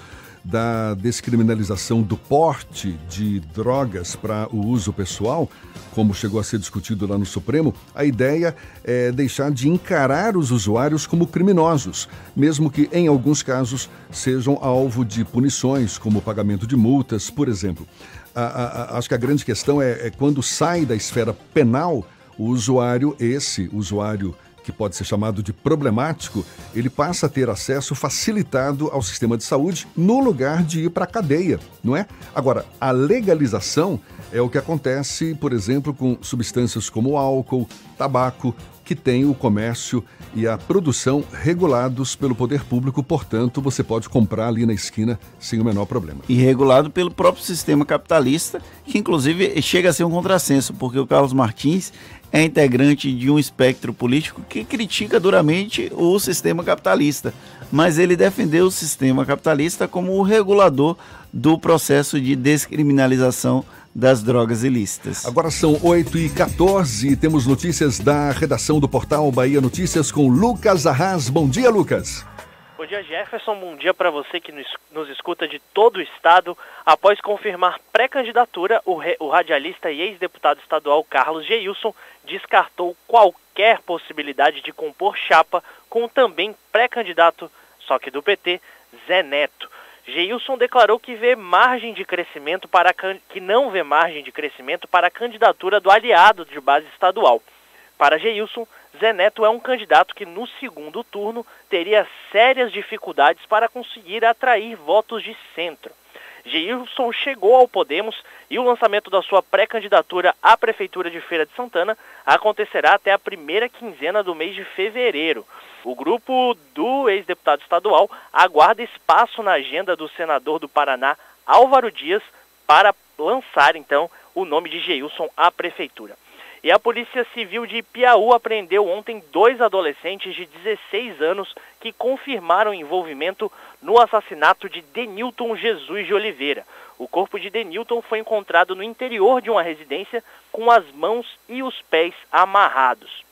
da descriminalização do porte de drogas para o uso pessoal, como chegou a ser discutido lá no Supremo, a ideia é deixar de encarar os usuários como criminosos, mesmo que em alguns casos sejam alvo de punições, como pagamento de multas, por exemplo. A, a, acho que a grande questão é, é quando sai da esfera penal o usuário, esse usuário que pode ser chamado de problemático, ele passa a ter acesso facilitado ao sistema de saúde no lugar de ir para a cadeia, não é? Agora, a legalização é o que acontece, por exemplo, com substâncias como álcool, tabaco, que tem o comércio e a produção regulados pelo poder público, portanto, você pode comprar ali na esquina sem o menor problema. E regulado pelo próprio sistema capitalista, que inclusive chega a ser um contrassenso, porque o Carlos Martins é integrante de um espectro político que critica duramente o sistema capitalista, mas ele defendeu o sistema capitalista como o regulador do processo de descriminalização das drogas ilícitas. Agora são 8 e 14 temos notícias da redação do portal Bahia Notícias com Lucas Arras. Bom dia, Lucas. Bom dia, Jefferson. Bom dia para você que nos escuta de todo o estado. Após confirmar pré-candidatura, o, o, radialista e ex-deputado estadual Carlos Geilson descartou qualquer possibilidade de compor chapa com o também pré-candidato, só que do PT, Zé Neto. Geilson declarou que vê margem de crescimento para que não vê margem de crescimento para a candidatura do aliado de base estadual. Para Geilson, Zé Neto é um candidato que no segundo turno teria sérias dificuldades para conseguir atrair votos de centro. Geilson chegou ao Podemos e o lançamento da sua pré-candidatura à Prefeitura de Feira de Santana acontecerá até a primeira quinzena do mês de fevereiro. O grupo do ex-deputado estadual aguarda espaço na agenda do senador do Paraná, Álvaro Dias, para lançar então o nome de Geilson à Prefeitura. E a Polícia Civil de Piauí apreendeu ontem dois adolescentes de 16 anos que confirmaram envolvimento no assassinato de Denilton Jesus de Oliveira. O corpo de Denilton foi encontrado no interior de uma residência com as mãos e os pés amarrados.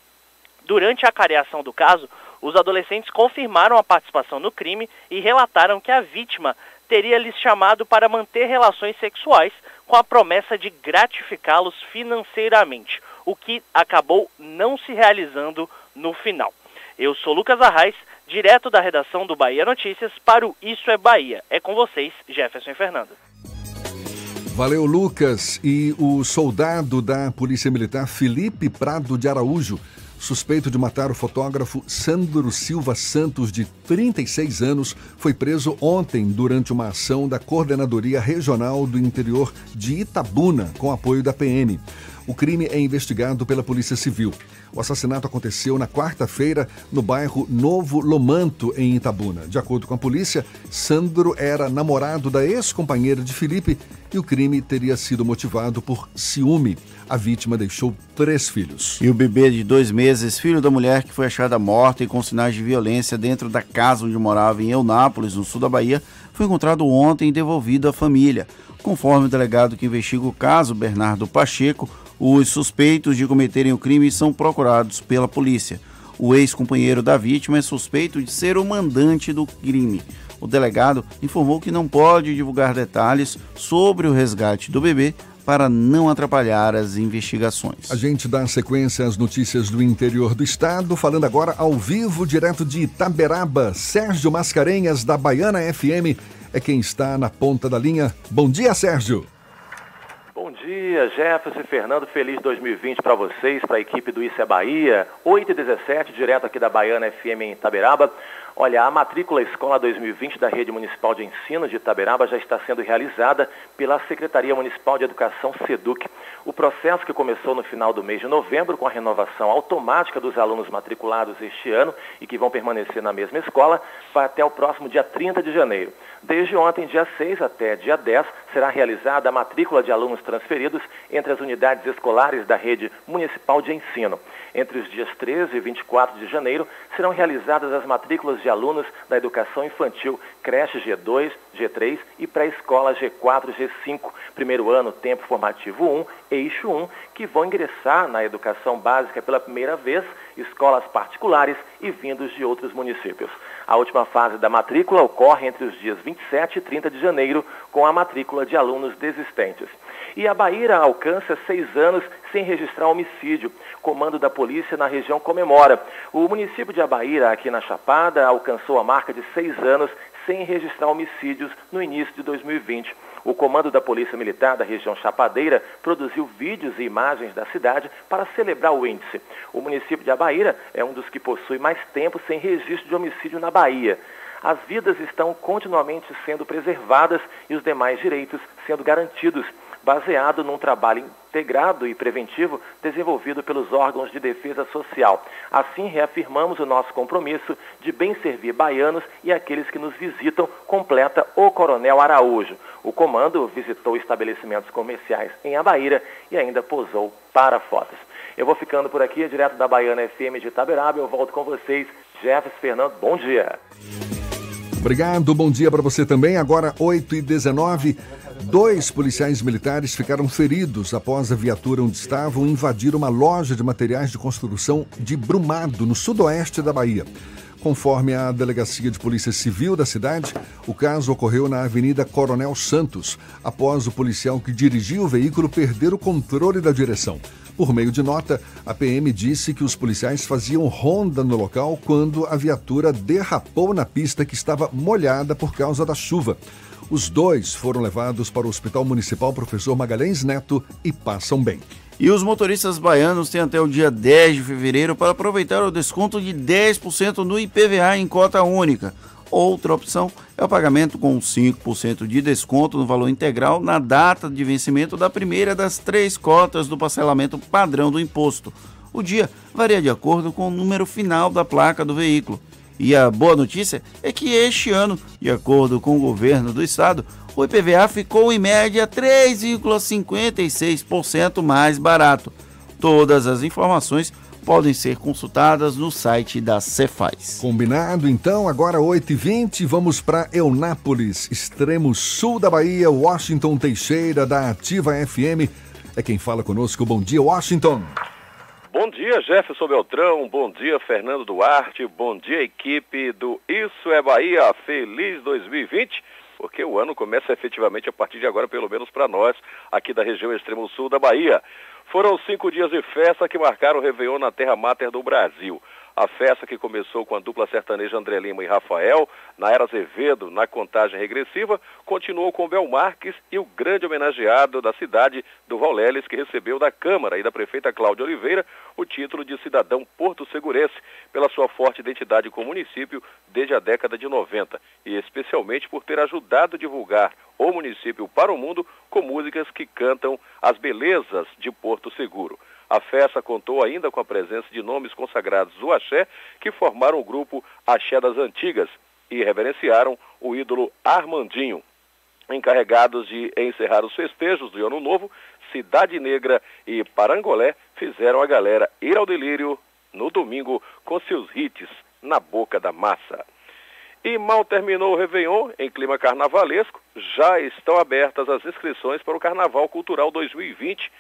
Durante a careação do caso, os adolescentes confirmaram a participação no crime e relataram que a vítima teria lhes chamado para manter relações sexuais com a promessa de gratificá-los financeiramente, o que acabou não se realizando no final. Eu sou Lucas Arraes, direto da redação do Bahia Notícias para o Isso é Bahia. É com vocês, Jefferson e Fernando. Valeu, Lucas. E o soldado da Polícia Militar Felipe Prado de Araújo, suspeito de matar o fotógrafo Sandro Silva Santos, de 36 anos, foi preso ontem durante uma ação da Coordenadoria Regional do Interior de Itabuna, com apoio da PM. O crime é investigado pela Polícia Civil. O assassinato aconteceu na quarta-feira no bairro Novo Lomanto, em Itabuna. De acordo com a polícia, Sandro era namorado da ex-companheira de Felipe e o crime teria sido motivado por ciúme. A vítima deixou três filhos. E o bebê de dois meses, filho da mulher que foi achada morta e com sinais de violência dentro da casa onde morava em Eunápolis, no sul da Bahia, foi encontrado ontem e devolvido à família. Conforme o delegado que investiga o caso, Bernardo Pacheco, os suspeitos de cometerem o crime são procurados pela polícia. O ex-companheiro da vítima é suspeito de ser o mandante do crime. O delegado informou que não pode divulgar detalhes sobre o resgate do bebê para não atrapalhar as investigações. A gente dá sequência às notícias do interior do estado, falando agora ao vivo, direto de Itaberaba. Sérgio Mascarenhas, da Baiana FM, é quem está na ponta da linha. Bom dia, Sérgio. Bom dia, Jefferson e Fernando. Feliz 2020 para vocês, para a equipe do Isso é Bahia. 8 e 17, direto aqui da Baiana FM em Itaberaba. Olha, a matrícula Escola 2020 da Rede Municipal de Ensino de Itaberaba já está sendo realizada pela Secretaria Municipal de Educação, SEDUC. O processo que começou no final do mês de novembro com a renovação automática dos alunos matriculados este ano e que vão permanecer na mesma escola, vai até o próximo dia 30 de janeiro. Desde ontem, dia 6 até dia 10, será realizada a matrícula de alunos transferidos entre as unidades escolares da Rede Municipal de Ensino. Entre os dias 13 e 24 de janeiro, serão realizadas as matrículas de alunos da educação infantil, creche G2, G3 e pré-escola G4, G5, primeiro ano, tempo formativo 1, eixo 1, que vão ingressar na educação básica pela primeira vez, escolas particulares e vindos de outros municípios. A última fase da matrícula ocorre entre os dias 27 e 30 de janeiro, com a matrícula de alunos desistentes. E a Bahia alcança seis anos sem registrar homicídio. Comando da polícia na região comemora. O município de Abaíra, aqui na Chapada, alcançou a marca de seis anos sem registrar homicídios no início de 2020. O comando da Polícia Militar da região Chapadeira produziu vídeos e imagens da cidade para celebrar o índice. O município de Abaíra é um dos que possui mais tempo sem registro de homicídio na Bahia. As vidas estão continuamente sendo preservadas e os demais direitos sendo garantidos baseado num trabalho integrado e preventivo desenvolvido pelos órgãos de defesa social. Assim, reafirmamos o nosso compromisso de bem servir baianos e aqueles que nos visitam, completa o Coronel Araújo. O comando visitou estabelecimentos comerciais em Abaíra e ainda posou para fotos. Eu vou ficando por aqui, direto da Baiana FM de Itaberaba. Eu volto com vocês. Jefferson Fernando, bom dia. Obrigado, bom dia para você também. Agora 8 e 19 Dois policiais militares ficaram feridos após a viatura onde estavam invadir uma loja de materiais de construção de Brumado, no sudoeste da Bahia. Conforme a Delegacia de Polícia Civil da cidade, o caso ocorreu na Avenida Coronel Santos, após o policial que dirigia o veículo perder o controle da direção. Por meio de nota, a PM disse que os policiais faziam ronda no local quando a viatura derrapou na pista que estava molhada por causa da chuva. Os dois foram levados para o Hospital Municipal Professor Magalhães Neto e passam bem. E os motoristas baianos têm até o dia 10 de fevereiro para aproveitar o desconto de 10% no IPVA em cota única. Outra opção é o pagamento com 5% de desconto no valor integral na data de vencimento da primeira das três cotas do parcelamento padrão do imposto. O dia varia de acordo com o número final da placa do veículo. E a boa notícia é que este ano, de acordo com o governo do estado, o IPVA ficou em média 3,56% mais barato. Todas as informações podem ser consultadas no site da Cefaz. Combinado, então, agora 8h20, vamos para Eunápolis, extremo sul da Bahia, Washington Teixeira, da Ativa FM. É quem fala conosco. Bom dia, Washington. Bom dia, Jefferson Beltrão. Bom dia, Fernando Duarte. Bom dia, equipe do Isso é Bahia. Feliz 2020, porque o ano começa efetivamente a partir de agora, pelo menos para nós, aqui da região extremo sul da Bahia. Foram cinco dias de festa que marcaram o Réveillon na terra máter do Brasil. A festa que começou com a dupla sertaneja André Lima e Rafael, na era Azevedo, na contagem regressiva, continuou com Bel Marques e o grande homenageado da cidade do Vauleles, que recebeu da Câmara e da prefeita Cláudia Oliveira o título de cidadão porto segurense pela sua forte identidade com o município desde a década de 90 e especialmente por ter ajudado a divulgar o município para o mundo com músicas que cantam as belezas de Porto Seguro. A festa contou ainda com a presença de nomes consagrados do axé que formaram o grupo Axé das Antigas e reverenciaram o ídolo Armandinho. Encarregados de encerrar os festejos do Ano Novo, Cidade Negra e Parangolé fizeram a galera ir ao delírio no domingo com seus hits na boca da massa. E mal terminou o Réveillon, em clima carnavalesco, já estão abertas as inscrições para o Carnaval Cultural 2020,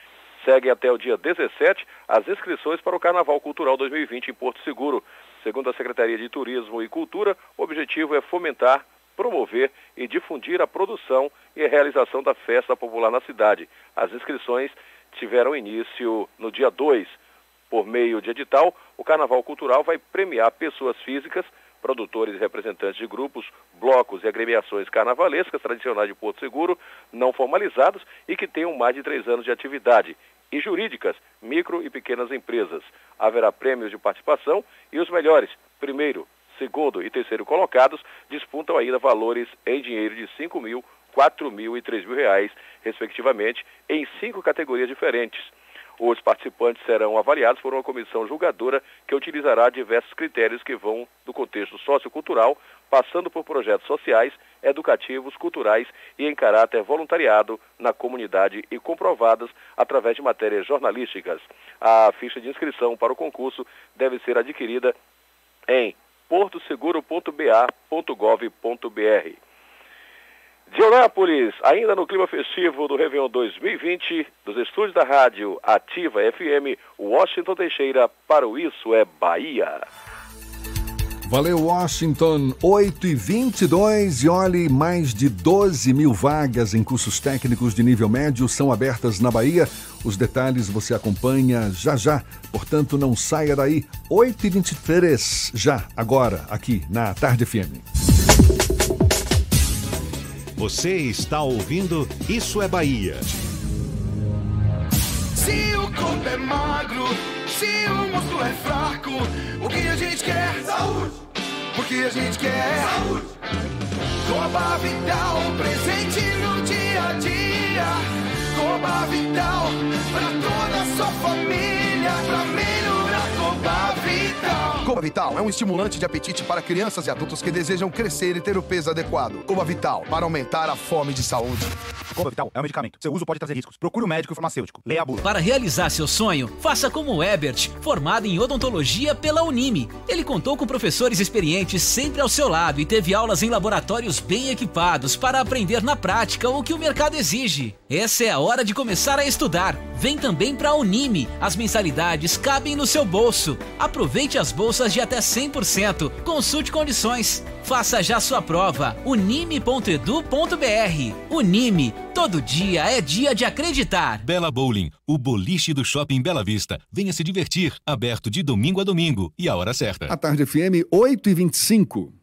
Seguem até o dia 17 as inscrições para o Carnaval Cultural 2020 em Porto Seguro. Segundo a Secretaria de Turismo e Cultura, o objetivo é fomentar, promover e difundir a produção e a realização da festa popular na cidade. As inscrições tiveram início no dia 2. Por meio de edital, o Carnaval Cultural vai premiar pessoas físicas, produtores e representantes de grupos, blocos e agremiações carnavalescas tradicionais de Porto Seguro, não formalizados e que tenham mais de três anos de atividade, e jurídicas, micro e pequenas empresas. Haverá prêmios de participação e os melhores, primeiro, segundo e terceiro colocados, disputam ainda valores em dinheiro de 5 mil, 4 mil e 3 mil reais, respectivamente, em cinco categorias diferentes. Os participantes serão avaliados por uma comissão julgadora que utilizará diversos critérios que vão do contexto sociocultural, passando por projetos sociais, educativos, culturais e em caráter voluntariado na comunidade e comprovadas através de matérias jornalísticas. A ficha de inscrição para o concurso deve ser adquirida em portoseguro.ba.gov.br. Dionápolis, ainda no clima festivo do Réveillon 2020, dos estúdios da rádio Ativa FM, Washington Teixeira, para o Isso é Bahia. Valeu, Washington. 8 e 22 e olhe, mais de 12 mil vagas em cursos técnicos de nível médio são abertas na Bahia. Os detalhes você acompanha já já, portanto não saia daí. 8 e 23 já, agora, aqui na Tarde FM. Você está ouvindo Isso é Bahia. Se o corpo é magro, se o músculo é fraco, o que a gente quer? Saúde! Porque a gente quer saúde! Coba Vital, presente no dia a dia. Coba Vital, pra toda a sua família, pra Coba Vital. Coba Vital é um estimulante de apetite para crianças e adultos que desejam crescer e ter o peso adequado. Coba Vital, para aumentar a fome de saúde. Coba Vital é um medicamento. Seu uso pode trazer riscos. Procure o um médico farmacêutico. Leia a bula. Para realizar seu sonho, faça como o Ebert, formado em odontologia pela Unime. Ele contou com professores experientes sempre ao seu lado e teve aulas em laboratórios bem equipados para aprender na prática o que o mercado exige. Essa é a hora de começar a estudar. Vem também para a Unime. As mensalidades cabem no seu bolso. Aproveite as bolsas de até 100%. Consulte condições. Faça já sua prova. unime.edu.br. Unime. Todo dia é dia de acreditar. Bela Bowling, o boliche do Shopping Bela Vista. Venha se divertir. Aberto de domingo a domingo e a hora certa. A Tarde FM 8 e 25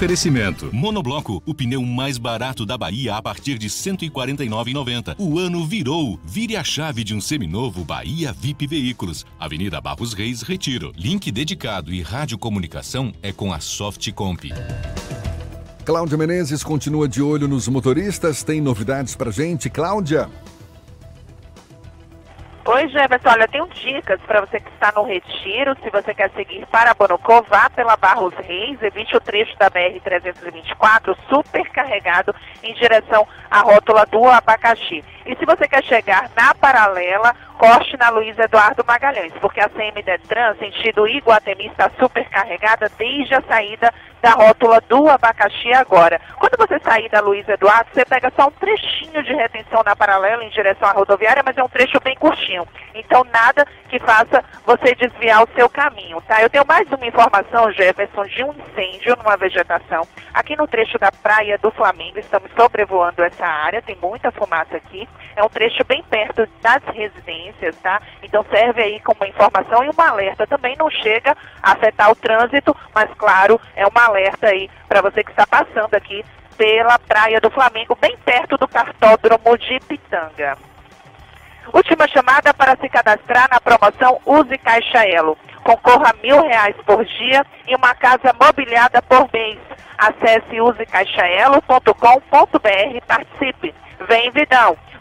Oferecimento. Monobloco, o pneu mais barato da Bahia a partir de R$ 149,90. O ano virou. Vire a chave de um seminovo Bahia VIP Veículos. Avenida Barros Reis, Retiro. Link dedicado e radiocomunicação é com a Softcomp. Cláudia Menezes continua de olho nos motoristas. Tem novidades pra gente, Cláudia? Oi, Jefferson. Olha, eu tenho dicas para você que está no retiro. Se você quer seguir para Bonocô, vá pela Barros Reis, evite o trecho da BR-324 supercarregado em direção à rótula do abacaxi. E se você quer chegar na paralela, corte na Luiz Eduardo Magalhães, porque a CM Detran, sentido Iguatemi, está supercarregada desde a saída da rótula do abacaxi agora. Quando você sair da Luiz Eduardo, você pega só um trechinho de retenção na paralela em direção à rodoviária, mas é um trecho bem curtinho. Então, nada que faça você desviar o seu caminho, tá? Eu tenho mais uma informação, Jefferson, de um incêndio numa vegetação. Aqui no trecho da Praia do Flamengo, estamos sobrevoando essa área, tem muita fumaça aqui. É um trecho bem perto das residências, tá? Então serve aí como informação e uma alerta. Também não chega a afetar o trânsito, mas claro, é uma alerta aí para você que está passando aqui pela Praia do Flamengo, bem perto do cartódromo de Pitanga. Última chamada para se cadastrar na promoção Use Caixa Elo. Concorra a mil reais por dia e uma casa mobiliada por mês. Acesse usecaixaelo.com.br e participe. Vem, Vidão.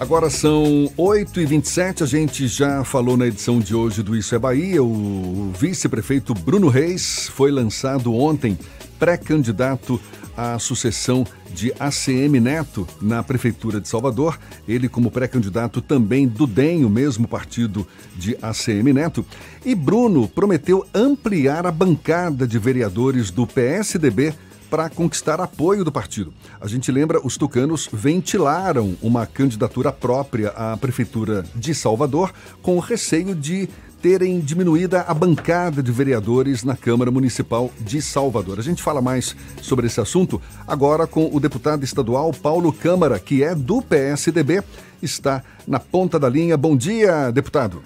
Agora são 8h27, a gente já falou na edição de hoje do Isso é Bahia. O vice-prefeito Bruno Reis foi lançado ontem pré-candidato à sucessão de ACM Neto na Prefeitura de Salvador. Ele, como pré-candidato também do DEM, o mesmo partido de ACM Neto. E Bruno prometeu ampliar a bancada de vereadores do PSDB para conquistar apoio do partido. A gente lembra, os tucanos ventilaram uma candidatura própria à Prefeitura de Salvador com o receio de terem diminuída a bancada de vereadores na Câmara Municipal de Salvador. A gente fala mais sobre esse assunto agora com o deputado estadual Paulo Câmara, que é do PSDB, está na ponta da linha. Bom dia, deputado.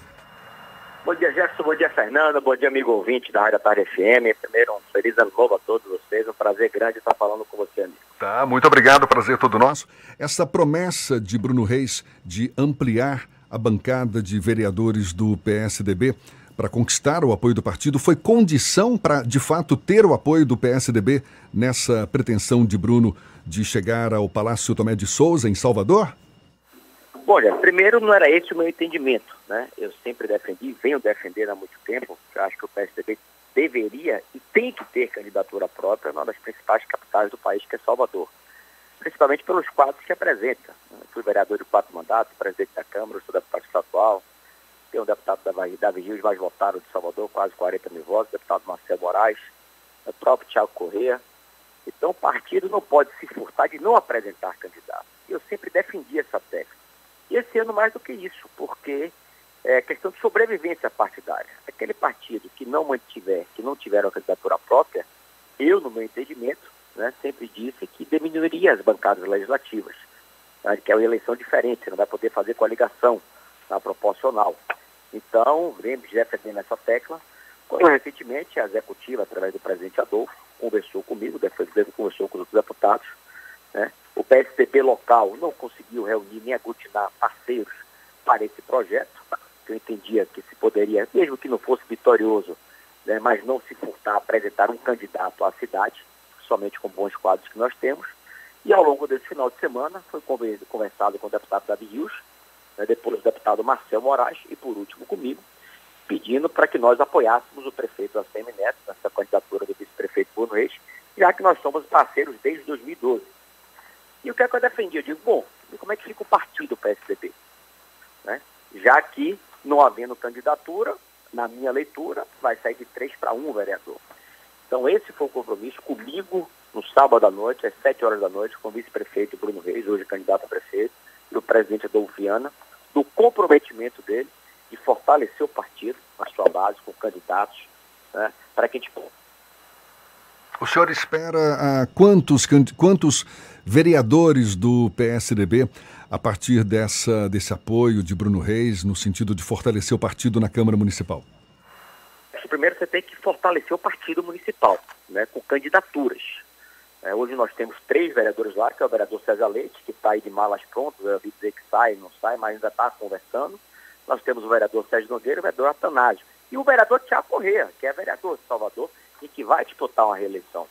Bom dia, Jefferson. Bom dia, Fernando. Bom dia, amigo ouvinte da Rádio Tarde FM. Primeiro, um feliz ano novo a todos vocês. Um prazer grande estar falando com você, amigo. Tá, muito obrigado, prazer todo nosso. Essa promessa de Bruno Reis de ampliar a bancada de vereadores do PSDB para conquistar o apoio do partido foi condição para, de fato, ter o apoio do PSDB nessa pretensão de Bruno de chegar ao Palácio Tomé de Souza, em Salvador? Jeff, primeiro não era esse o meu entendimento, né? Eu sempre defendi, venho defendendo há muito tempo, acho que o PSDB deveria e tem que ter candidatura própria numa das principais capitais do país, que é Salvador. Principalmente pelos quadros que apresenta. Eu fui vereador de quatro mandatos, presidente da Câmara, sou deputado estadual, tem um deputado da Rios, mais votado de Salvador, quase 40 mil votos, deputado Marcelo Moraes, o próprio Tiago Corrêa. Então o partido não pode se furtar de não apresentar candidato. Eu sempre defendi essa técnica. E esse ano mais do que isso, porque é questão de sobrevivência partidária. Aquele partido que não mantiver, que não tiver uma candidatura própria, eu, no meu entendimento, né, sempre disse que diminuiria as bancadas legislativas, né, que é uma eleição diferente, não vai poder fazer coligação na proporcional. Então, lembro de defender essa tecla, quando recentemente a executiva, através do presidente Adolfo, conversou comigo, depois conversou com os outros deputados, né, o PSDB local não conseguiu reunir nem aglutinar parceiros para esse projeto, que eu entendia que se poderia, mesmo que não fosse vitorioso, né, mas não se furtar, apresentar um candidato à cidade, somente com bons quadros que nós temos. E ao longo desse final de semana foi conversado com o deputado Davi Rios, né, depois o deputado Marcel Moraes e por último comigo, pedindo para que nós apoiássemos o prefeito ACM Neto nessa candidatura do vice-prefeito Bruno Reis, já que nós somos parceiros desde 2012. E o que é que eu defendi? Eu digo, bom, e como é que fica o partido PSDB? Né? Já que, não havendo candidatura, na minha leitura, vai sair de três para um vereador. Então esse foi o compromisso comigo no sábado à noite, às sete horas da noite, com o vice-prefeito Bruno Reis, hoje candidato a prefeito, e o presidente Adolfo Viana, do comprometimento dele de fortalecer o partido na sua base, com candidatos, né, para que a gente o senhor espera uh, quantos, quantos vereadores do PSDB a partir dessa, desse apoio de Bruno Reis no sentido de fortalecer o partido na Câmara Municipal? Primeiro você tem que fortalecer o partido municipal, né, com candidaturas. É, hoje nós temos três vereadores lá, que é o vereador César Leite, que está aí de malas prontas, eu ouvi dizer que sai, não sai, mas ainda está conversando. Nós temos o vereador Sérgio Nogueira o vereador Atanásio. E o vereador Tiago Corrêa, que é vereador de Salvador, e que vai disputar uma reeleição.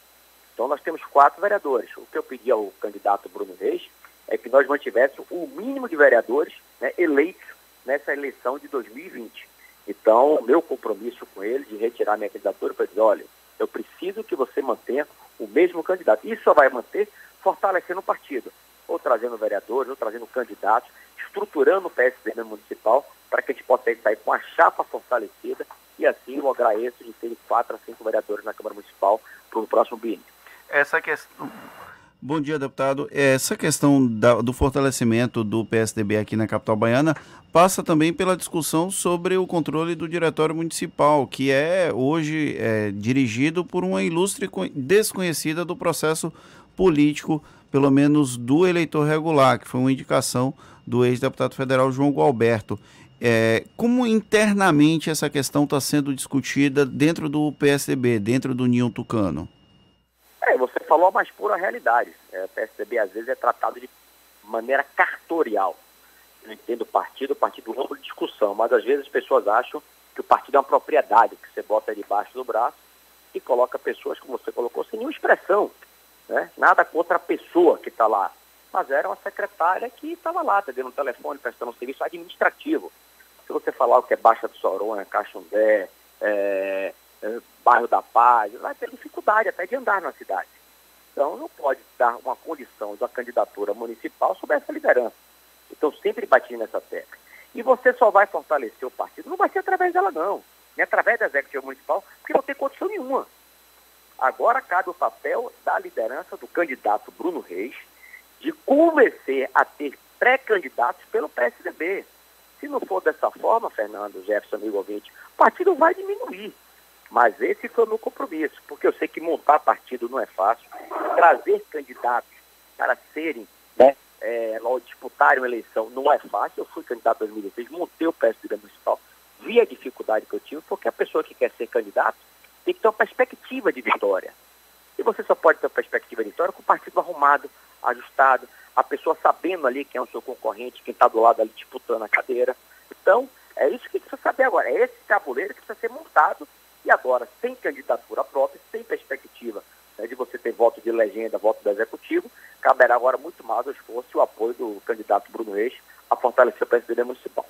Então nós temos quatro vereadores. O que eu pedi ao candidato Bruno Reis é que nós mantivéssemos o mínimo de vereadores né, eleitos nessa eleição de 2020. Então, meu compromisso com ele de retirar minha candidatura para dizer, olha, eu preciso que você mantenha o mesmo candidato. Isso só vai manter fortalecendo o partido, ou trazendo vereadores, ou trazendo candidatos, estruturando o PSDB municipal para que a gente possa sair com a chapa fortalecida e assim lograr êxito de ter quatro a cinco vereadores na Câmara Municipal para o próximo biênio. Essa questão. Bom dia, deputado. Essa questão da, do fortalecimento do PSDB aqui na capital baiana passa também pela discussão sobre o controle do diretório municipal, que é hoje é, dirigido por uma ilustre desconhecida do processo político, pelo menos do eleitor regular, que foi uma indicação do ex-deputado federal João Gualberto. É, como internamente essa questão está sendo discutida dentro do PSDB, dentro do Ninho Tucano? É, você falou a mais pura realidade. É, o PSDB às vezes é tratado de maneira cartorial. Eu entendo o partido, o partido amplo de discussão, mas às vezes as pessoas acham que o partido é uma propriedade que você bota debaixo do braço e coloca pessoas, como você colocou, sem nenhuma expressão. Né? Nada contra a pessoa que está lá. Mas era uma secretária que estava lá, atendendo um telefone, prestando um serviço administrativo. Se você falar o que é Baixa do Soronha, Caxundé, é, é, Bairro da Paz, vai ter dificuldade até de andar na cidade. Então não pode dar uma condição uma candidatura municipal sob essa liderança. Então sempre bati nessa tecla. E você só vai fortalecer o partido, não vai ser através dela não, nem através da executiva municipal, porque não tem condição nenhuma. Agora cabe o papel da liderança do candidato Bruno Reis de convencer a ter pré-candidatos pelo PSDB. Se não for dessa forma, Fernando, Jefferson, amigo ouvinte, o partido vai diminuir. Mas esse foi o meu compromisso, porque eu sei que montar partido não é fácil, trazer candidatos para serem, né, é, disputarem uma eleição não é fácil. Eu fui candidato em 2016, montei o PSDB municipal, vi a dificuldade que eu tive, porque a pessoa que quer ser candidato tem que ter uma perspectiva de vitória. E você só pode ter uma perspectiva de vitória com o partido arrumado, ajustado, a pessoa sabendo ali quem é o seu concorrente, quem está do lado ali disputando a cadeira. Então, é isso que precisa saber agora. É esse tabuleiro que precisa ser montado e agora, sem candidatura própria, sem perspectiva né, de você ter voto de legenda, voto do executivo, caberá agora muito mais o esforço e o apoio do candidato Bruno Reis a fortalecer o PSDB municipal.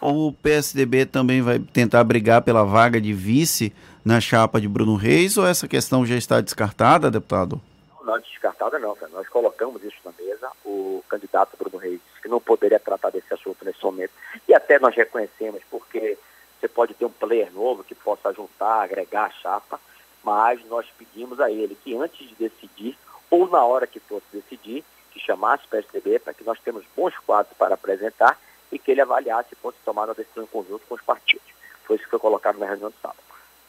O PSDB também vai tentar brigar pela vaga de vice na chapa de Bruno Reis ou essa questão já está descartada, deputado? Não descartada não, nós colocamos isso na mesa, o candidato Bruno Reis, que não poderia tratar desse assunto nesse momento, e até nós reconhecemos, porque você pode ter um player novo que possa juntar, agregar a chapa, mas nós pedimos a ele que antes de decidir, ou na hora que fosse decidir, que chamasse o PSDB para que nós temos bons quadros para apresentar e que ele avaliasse e fosse tomar uma decisão em conjunto com os partidos. Foi isso que foi colocado na reunião de sábado.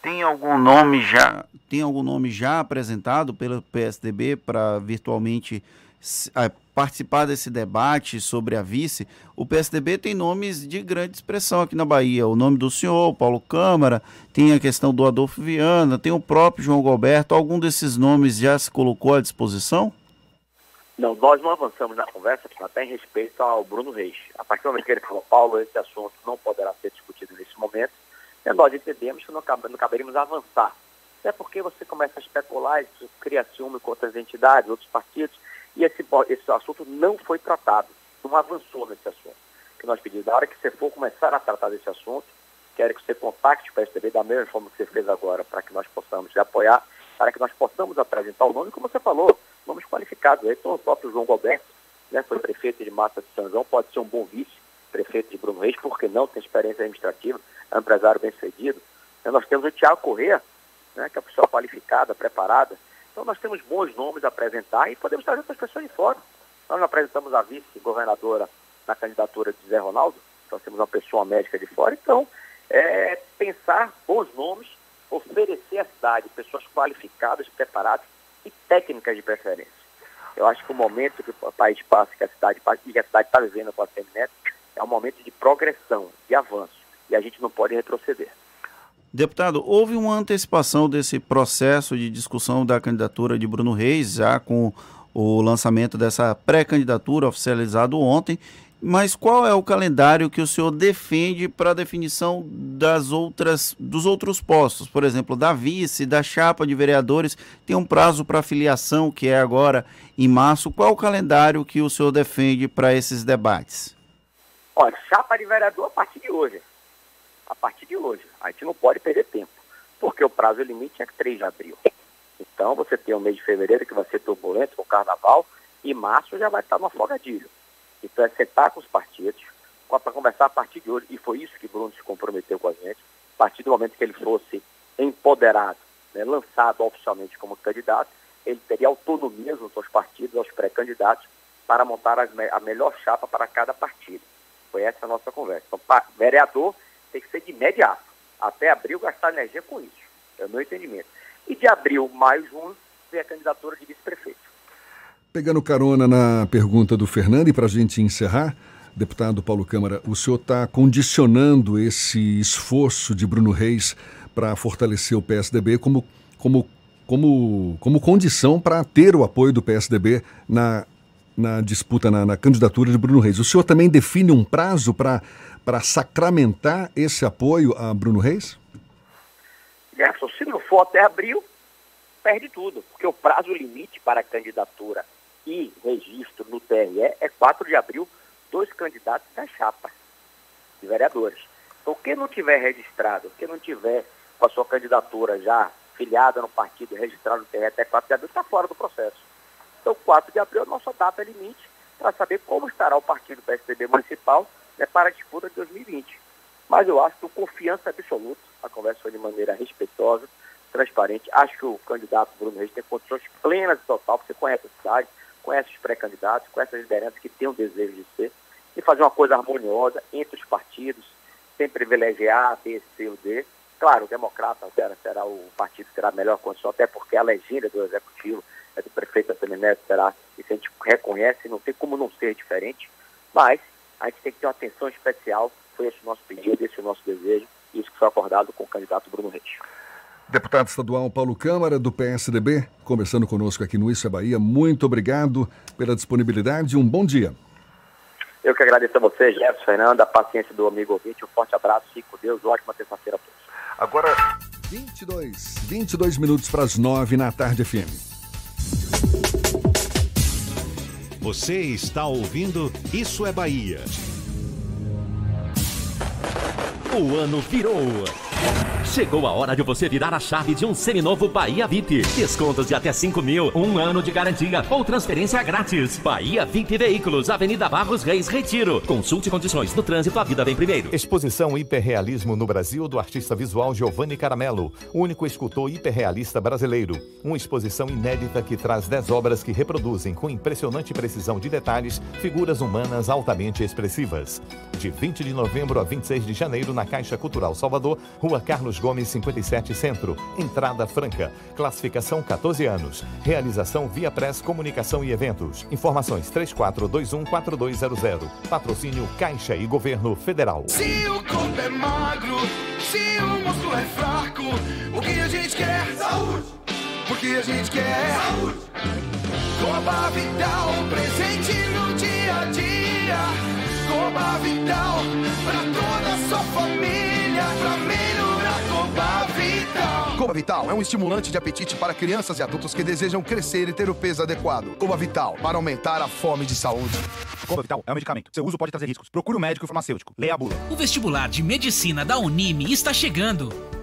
Tem algum nome já, tem algum nome já apresentado pelo PSDB para virtualmente participar desse debate sobre a vice? O PSDB tem nomes de grande expressão aqui na Bahia. O nome do senhor, Paulo Câmara, tem a questão do Adolfo Viana, tem o próprio João Gilberto. Algum desses nomes já se colocou à disposição? Não, nós não avançamos na conversa, até em respeito ao Bruno Reis. A partir do momento que ele falou, Paulo, esse assunto não poderá ser discutido nesse momento, nós entendemos que não, não caberíamos avançar. Até porque você começa a especular, isso cria ciúme com outras entidades, outros partidos, e esse, esse assunto não foi tratado, não avançou nesse assunto. Que nós pedimos, na hora que você for começar a tratar desse assunto, quero que você contacte o PSDB da mesma forma que você fez agora, para que nós possamos apoiar, para que nós possamos apresentar o nome, como você falou, nomes qualificados. Aí, então, o próprio João Gilberto, né, foi prefeito de Massa de São João, pode ser um bom vice, prefeito de Bruno Reis, porque não tem experiência administrativa, empresário bem sucedido. Então, nós temos o Tiago Corrêa, né, que é uma pessoa qualificada, preparada. Então, nós temos bons nomes a apresentar e podemos trazer outras pessoas de fora. Nós apresentamos a vice-governadora na candidatura de Zé Ronaldo, nós temos uma pessoa médica de fora. Então, é pensar bons nomes, oferecer à cidade pessoas qualificadas, preparadas e técnicas de preferência. Eu acho que o momento que o país passa, que a cidade passa, que a cidade está vivendo com a Semineto, é um momento de progressão, de avanço, e a gente não pode retroceder. Deputado, houve uma antecipação desse processo de discussão da candidatura de Bruno Reis, já com o lançamento dessa pré-candidatura oficializado ontem, mas qual é o calendário que o senhor defende para a definição das outras, dos outros postos? Por exemplo, da vice, da chapa de vereadores, tem um prazo para filiação que é agora em março. Qual o calendário que o senhor defende para esses debates? Olha, chapa de vereador a partir de hoje. Partir de hoje. A gente não pode perder tempo, porque o prazo limite é 3 de abril. Então você tem o mês de fevereiro que vai ser turbulento com o carnaval e março já vai estar no afogadilho. Então é sentar com os partidos para conversar a partir de hoje, e foi isso que Bruno se comprometeu com a gente, a partir do momento que ele fosse empoderado, né, lançado oficialmente como candidato, ele teria autonomia junto aos partidos, aos pré-candidatos, para montar a, melhor chapa para cada partido. Foi essa a nossa conversa. Então, vereador tem que ser de imediato. Até abril gastar energia com isso. É o meu entendimento. E de abril, maio, junho, vem a candidatura de vice-prefeito. Pegando carona na pergunta do Fernando, e para a gente encerrar, deputado Paulo Câmara, o senhor está condicionando esse esforço de Bruno Reis para fortalecer o PSDB como, como, como, como condição para ter o apoio do PSDB na, na disputa, na, na, candidatura de Bruno Reis. O senhor também define um prazo para sacramentar esse apoio a Bruno Reis? Jefferson, se não for até abril, perde tudo, porque o prazo limite para candidatura e registro no TRE é 4 de abril, dois candidatos da chapa de vereadores. Então, quem não tiver registrado, quem não tiver com a sua candidatura já filiada no partido, registrado no TRE até 4 de abril, está fora do processo. Então, 4 de abril é a nossa data limite para saber como estará o partido PSDB municipal né, para a disputa de 2020. Mas eu acho que confiança absoluta, a conversa foi de maneira respeitosa, transparente. Acho que o candidato Bruno Reis tem condições plenas e total, porque conhece a cidade, conhece os pré-candidatos, conhece as lideranças que têm o desejo de ser, e fazer uma coisa harmoniosa entre os partidos, sem privilegiar A, B, C ou D. Claro, o democrata será, será o partido que terá a melhor condição, até porque a legenda do executivo é do prefeito Antônio Neto será, isso a gente reconhece, não tem como não ser diferente, mas a gente tem que ter uma atenção especial, foi esse o nosso pedido, esse é o nosso desejo, e isso que foi acordado com o candidato Bruno Reis. Deputado estadual Paulo Câmara, do PSDB, conversando conosco aqui no Isso é Bahia. Muito obrigado pela disponibilidade e um bom dia. Eu que agradeço a você, Jefferson Fernando, a paciência do amigo ouvinte. Um forte abraço, fique com Deus, ótima terça-feira a todos. Agora, 22, 22 minutos para as 9 na tarde FM. Você está ouvindo Isso é Bahia. O ano virou. Chegou a hora de você virar a chave de um seminovo Bahia VIP. Descontos de até 5 mil, um ano de garantia ou transferência grátis. Bahia VIP Veículos, Avenida Barros Reis, Retiro. Consulte condições no trânsito, a vida vem primeiro. Exposição Hiperrealismo no Brasil do artista visual Giovanni Caramelo, único escultor hiperrealista brasileiro. Uma exposição inédita que traz 10 obras que reproduzem com impressionante precisão de detalhes figuras humanas altamente expressivas. De 20 de novembro a 26 de janeiro na Caixa Cultural Salvador, Rua Carlos Gomes 57 Centro. Entrada franca. Classificação 14 anos. Realização Via Press Comunicação e Eventos. Informações 34214200. Patrocínio Caixa e Governo Federal. Se o corpo é magro, se o músculo é fraco, o que a gente quer? Saúde! porque a gente quer saúde. Coba Vital, presente no dia a dia. Coba Vital, pra toda a sua família, pra melhorar Coba Vital. Coba Vital é um estimulante de apetite para crianças e adultos que desejam crescer e ter o peso adequado. Coba Vital, para aumentar a fome de saúde. Coba Vital é um medicamento. Seu uso pode trazer riscos. Procure o um médico e farmacêutico. Leia a bula. O vestibular de medicina da Unime está chegando.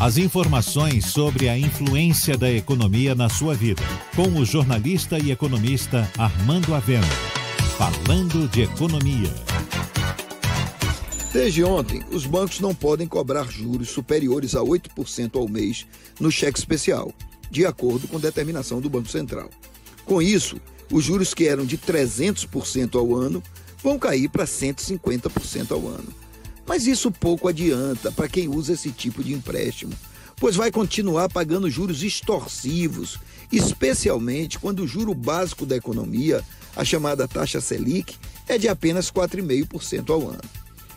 As informações sobre a influência da economia na sua vida, com o jornalista e economista Armando Avena. Falando de economia. Desde ontem, os bancos não podem cobrar juros superiores a 8% ao mês no cheque especial, de acordo com determinação do Banco Central. Com isso, os juros que eram de 300% ao ano vão cair para 150% ao ano. Mas isso pouco adianta para quem usa esse tipo de empréstimo, pois vai continuar pagando juros extorsivos, especialmente quando o juro básico da economia, a chamada taxa Selic, é de apenas 4,5% ao ano.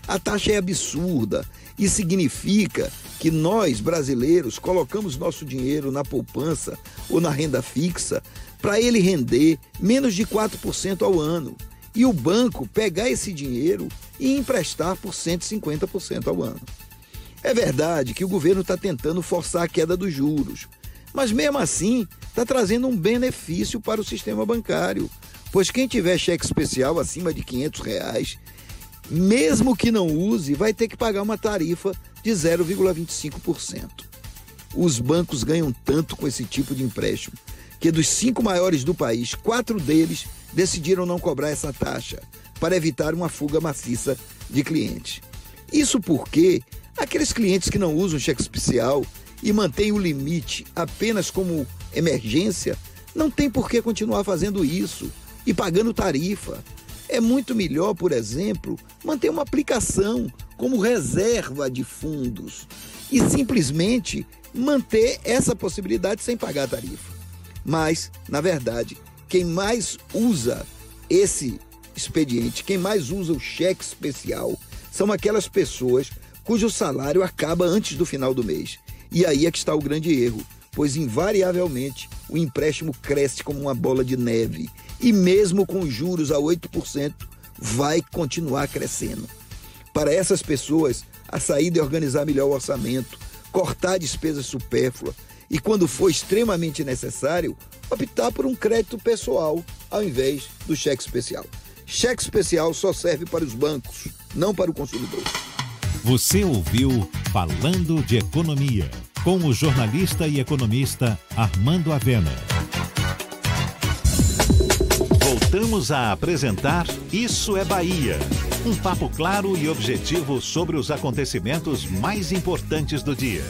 A taxa é absurda e significa que nós, brasileiros, colocamos nosso dinheiro na poupança ou na renda fixa para ele render menos de 4% ao ano e o banco pegar esse dinheiro e emprestar por 150% ao ano. É verdade que o governo está tentando forçar a queda dos juros, mas mesmo assim está trazendo um benefício para o sistema bancário, pois quem tiver cheque especial acima de 500 reais, mesmo que não use, vai ter que pagar uma tarifa de 0,25%. Os bancos ganham tanto com esse tipo de empréstimo que dos cinco maiores do país, quatro deles decidiram não cobrar essa taxa para evitar uma fuga maciça de clientes. Isso porque aqueles clientes que não usam cheque especial e mantêm o limite apenas como emergência não tem por que continuar fazendo isso e pagando tarifa. É muito melhor, por exemplo, manter uma aplicação como reserva de fundos e simplesmente manter essa possibilidade sem pagar tarifa. Mas, na verdade, quem mais usa esse expediente, quem mais usa o cheque especial são aquelas pessoas cujo salário acaba antes do final do mês. E aí é que está o grande erro, pois invariavelmente o empréstimo cresce como uma bola de neve e mesmo com juros a 8% vai continuar crescendo. Para essas pessoas, a saída é organizar melhor o orçamento, cortar despesas supérfluas e, quando for extremamente necessário, optar por um crédito pessoal ao invés do cheque especial. Cheque especial só serve para os bancos, não para o consumidor. Você ouviu Falando de Economia, com o jornalista e economista Armando Avena. Voltamos a apresentar Isso é Bahia. Um papo claro e objetivo sobre os acontecimentos mais importantes do dia.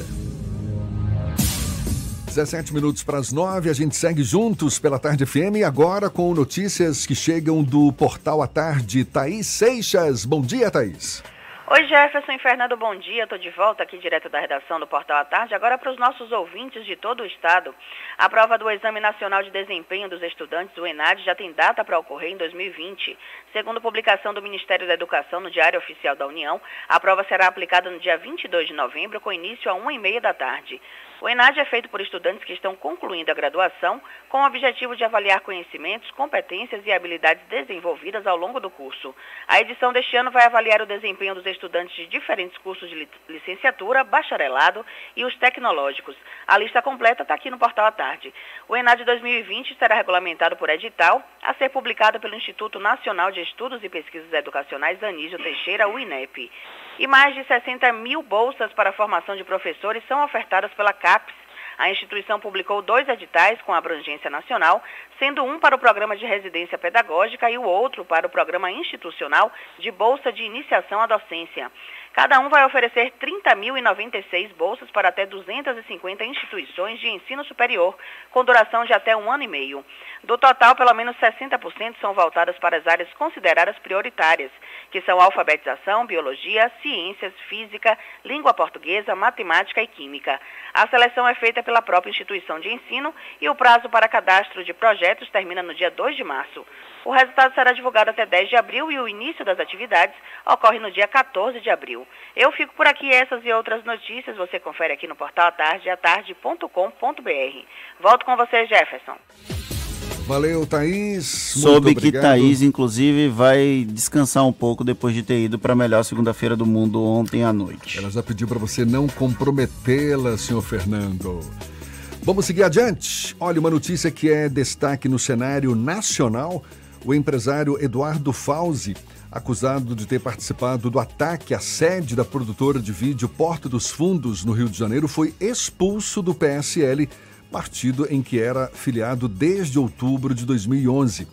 17 minutos para as 9, a gente segue juntos pela Tarde FM, agora com notícias que chegam do Portal à Tarde. Thaís Seixas, bom dia, Thaís. Oi Jefferson e Fernando, bom dia. Estou de volta aqui direto da redação do Portal à Tarde. Agora para os nossos ouvintes de todo o estado. A prova do Exame Nacional de Desempenho dos Estudantes, o ENAD, já tem data para ocorrer em 2020. Segundo publicação do Ministério da Educação no Diário Oficial da União, a prova será aplicada no dia 22 de novembro, com início a 1h30 da tarde. O ENAD é feito por estudantes que estão concluindo a graduação com o objetivo de avaliar conhecimentos, competências e habilidades desenvolvidas ao longo do curso. A edição deste ano vai avaliar o desempenho dos estudantes de diferentes cursos de licenciatura, bacharelado e os tecnológicos. A lista completa está aqui no portal à tarde. O ENAD 2020 será regulamentado por edital a ser publicado pelo Instituto Nacional de Estudos e Pesquisas Educacionais Anísio Teixeira, o INEP. E mais de 60 mil bolsas para a formação de professores são ofertadas pela CAPES. A instituição publicou dois editais com abrangência nacional, sendo um para o programa de residência pedagógica e o outro para o programa institucional de Bolsa de Iniciação à Docência. Cada um vai oferecer 30.096 bolsas para até 250 instituições de ensino superior, com duração de até um ano e meio. Do total, pelo menos 60% são voltadas para as áreas consideradas prioritárias, que são alfabetização, biologia, ciências, física, língua portuguesa, matemática e química. A seleção é feita pela própria instituição de ensino e o prazo para cadastro de projetos termina no dia 2 de março. O resultado será divulgado até 10 de abril e o início das atividades ocorre no dia 14 de abril. Eu fico por aqui. Essas e outras notícias você confere aqui no portal atardeatarde.com.br. Volto com você, Jefferson. Valeu, Thaís. Soube que Thaís, inclusive, vai descansar um pouco depois de ter ido para a melhor segunda-feira do mundo ontem à noite. Ela já pediu para você não comprometê-la, senhor Fernando. Vamos seguir adiante. Olha, uma notícia que é destaque no cenário nacional. O empresário Eduardo Fauzi, acusado de ter participado do ataque à sede da produtora de vídeo Porta dos Fundos, no Rio de Janeiro, foi expulso do PSL partido em que era filiado desde outubro de 2011.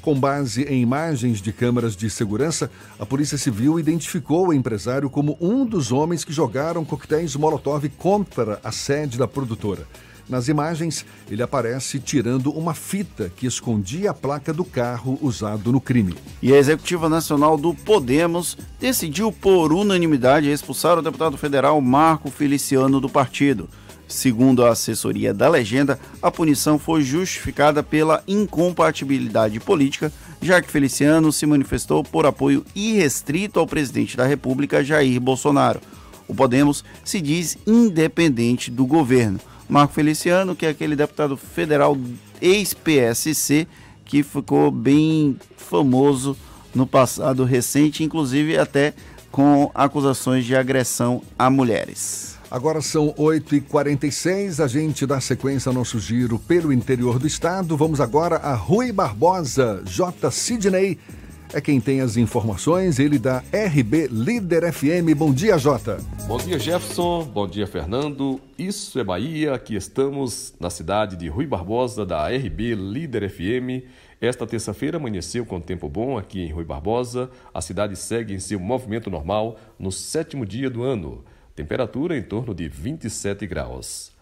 Com base em imagens de câmeras de segurança, a Polícia Civil identificou o empresário como um dos homens que jogaram coquetéis Molotov contra a sede da produtora. Nas imagens, ele aparece tirando uma fita que escondia a placa do carro usado no crime. E a Executiva Nacional do Podemos decidiu por unanimidade expulsar o deputado federal Marco Feliciano do partido. Segundo a assessoria da legenda, a punição foi justificada pela incompatibilidade política, já que Feliciano se manifestou por apoio irrestrito ao presidente da República, Jair Bolsonaro. O Podemos se diz independente do governo. Marco Feliciano, que é aquele deputado federal ex-PSC, que ficou bem famoso no passado recente, inclusive até com acusações de agressão a mulheres. Agora são 8h46, a gente dá sequência ao nosso giro pelo interior do estado. Vamos agora a Rui Barbosa, J. Sidney. É quem tem as informações, ele da RB Líder FM. Bom dia, Jota. Bom dia, Jefferson. Bom dia, Fernando. Isso é Bahia. Aqui estamos na cidade de Rui Barbosa, da RB Líder FM. Esta terça-feira amanheceu com tempo bom aqui em Rui Barbosa. A cidade segue em seu movimento normal no sétimo dia do ano. Temperatura em torno de 27 graus.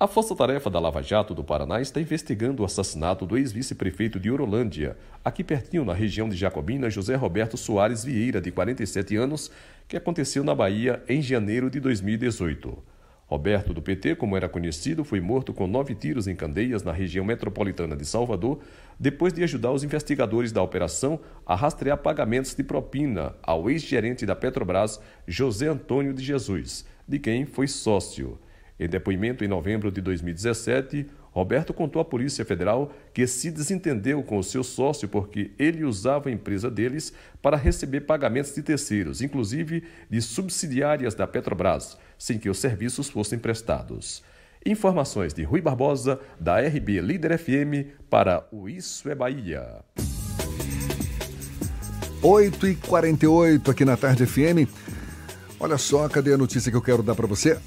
A Força Tarefa da Lava Jato do Paraná está investigando o assassinato do ex-vice-prefeito de Orolândia, aqui pertinho na região de Jacobina, José Roberto Soares Vieira, de 47 anos, que aconteceu na Bahia em janeiro de 2018. Roberto do PT, como era conhecido, foi morto com nove tiros em candeias na região metropolitana de Salvador, depois de ajudar os investigadores da operação a rastrear pagamentos de propina ao ex-gerente da Petrobras, José Antônio de Jesus, de quem foi sócio. Em depoimento em novembro de 2017, Roberto contou à Polícia Federal que se desentendeu com o seu sócio porque ele usava a empresa deles para receber pagamentos de terceiros, inclusive de subsidiárias da Petrobras, sem que os serviços fossem prestados. Informações de Rui Barbosa, da RB Líder FM, para o Isso é Bahia. 8h48 aqui na Tarde FM. Olha só, cadê a notícia que eu quero dar para você?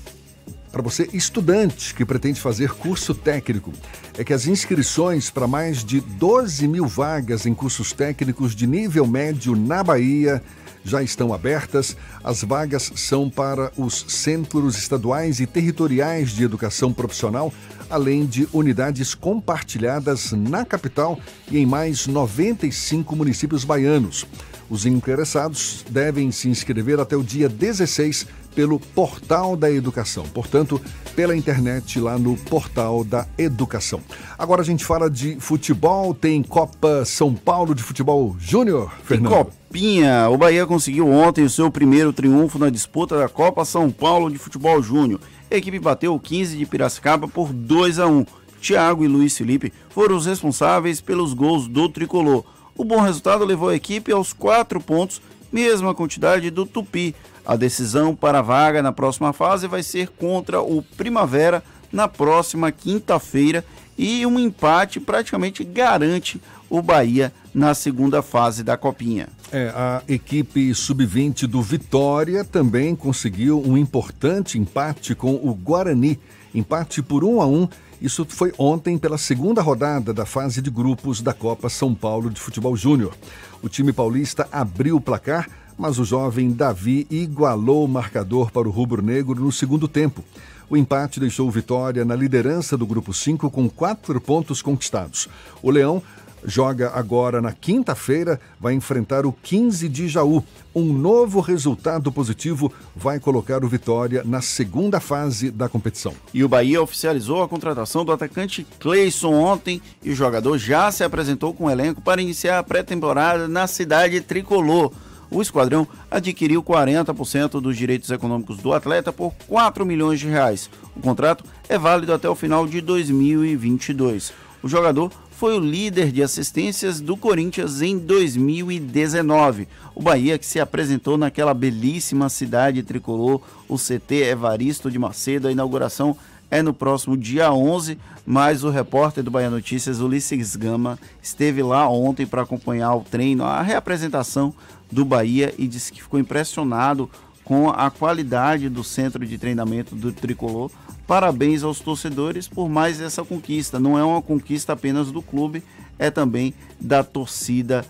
Para você, estudante que pretende fazer curso técnico, é que as inscrições para mais de 12 mil vagas em cursos técnicos de nível médio na Bahia já estão abertas. As vagas são para os centros estaduais e territoriais de educação profissional, além de unidades compartilhadas na capital e em mais 95 municípios baianos. Os interessados devem se inscrever até o dia 16 pelo Portal da Educação, portanto, pela internet lá no Portal da Educação. Agora a gente fala de futebol, tem Copa São Paulo de Futebol Júnior, Fernando. Copinha, o Bahia conseguiu ontem o seu primeiro triunfo na disputa da Copa São Paulo de Futebol Júnior. A equipe bateu o 15 de Piracicaba por 2 a 1. Thiago e Luiz Felipe foram os responsáveis pelos gols do tricolor. O bom resultado levou a equipe aos quatro pontos, mesma quantidade do Tupi. A decisão para a vaga na próxima fase vai ser contra o Primavera na próxima quinta-feira e um empate praticamente garante o Bahia na segunda fase da Copinha. É, a equipe sub-20 do Vitória também conseguiu um importante empate com o Guarani. Empate por 1 a 1 isso foi ontem pela segunda rodada da fase de grupos da Copa São Paulo de Futebol Júnior. O time paulista abriu o placar, mas o jovem Davi igualou o marcador para o rubro-negro no segundo tempo. O empate deixou o Vitória na liderança do grupo 5 com quatro pontos conquistados. O Leão joga agora na quinta-feira, vai enfrentar o 15 de Jaú. Um novo resultado positivo vai colocar o Vitória na segunda fase da competição. E o Bahia oficializou a contratação do atacante Cleison ontem e o jogador já se apresentou com o elenco para iniciar a pré-temporada na cidade tricolor. O esquadrão adquiriu 40% dos direitos econômicos do atleta por 4 milhões de reais. O contrato é válido até o final de 2022. O jogador foi o líder de assistências do Corinthians em 2019. O Bahia que se apresentou naquela belíssima cidade tricolor, o CT Evaristo de Macedo. A inauguração é no próximo dia 11, mas o repórter do Bahia Notícias, Ulisses Gama, esteve lá ontem para acompanhar o treino, a reapresentação do Bahia e disse que ficou impressionado com a qualidade do centro de treinamento do tricolor. Parabéns aos torcedores por mais essa conquista. Não é uma conquista apenas do clube, é também da torcida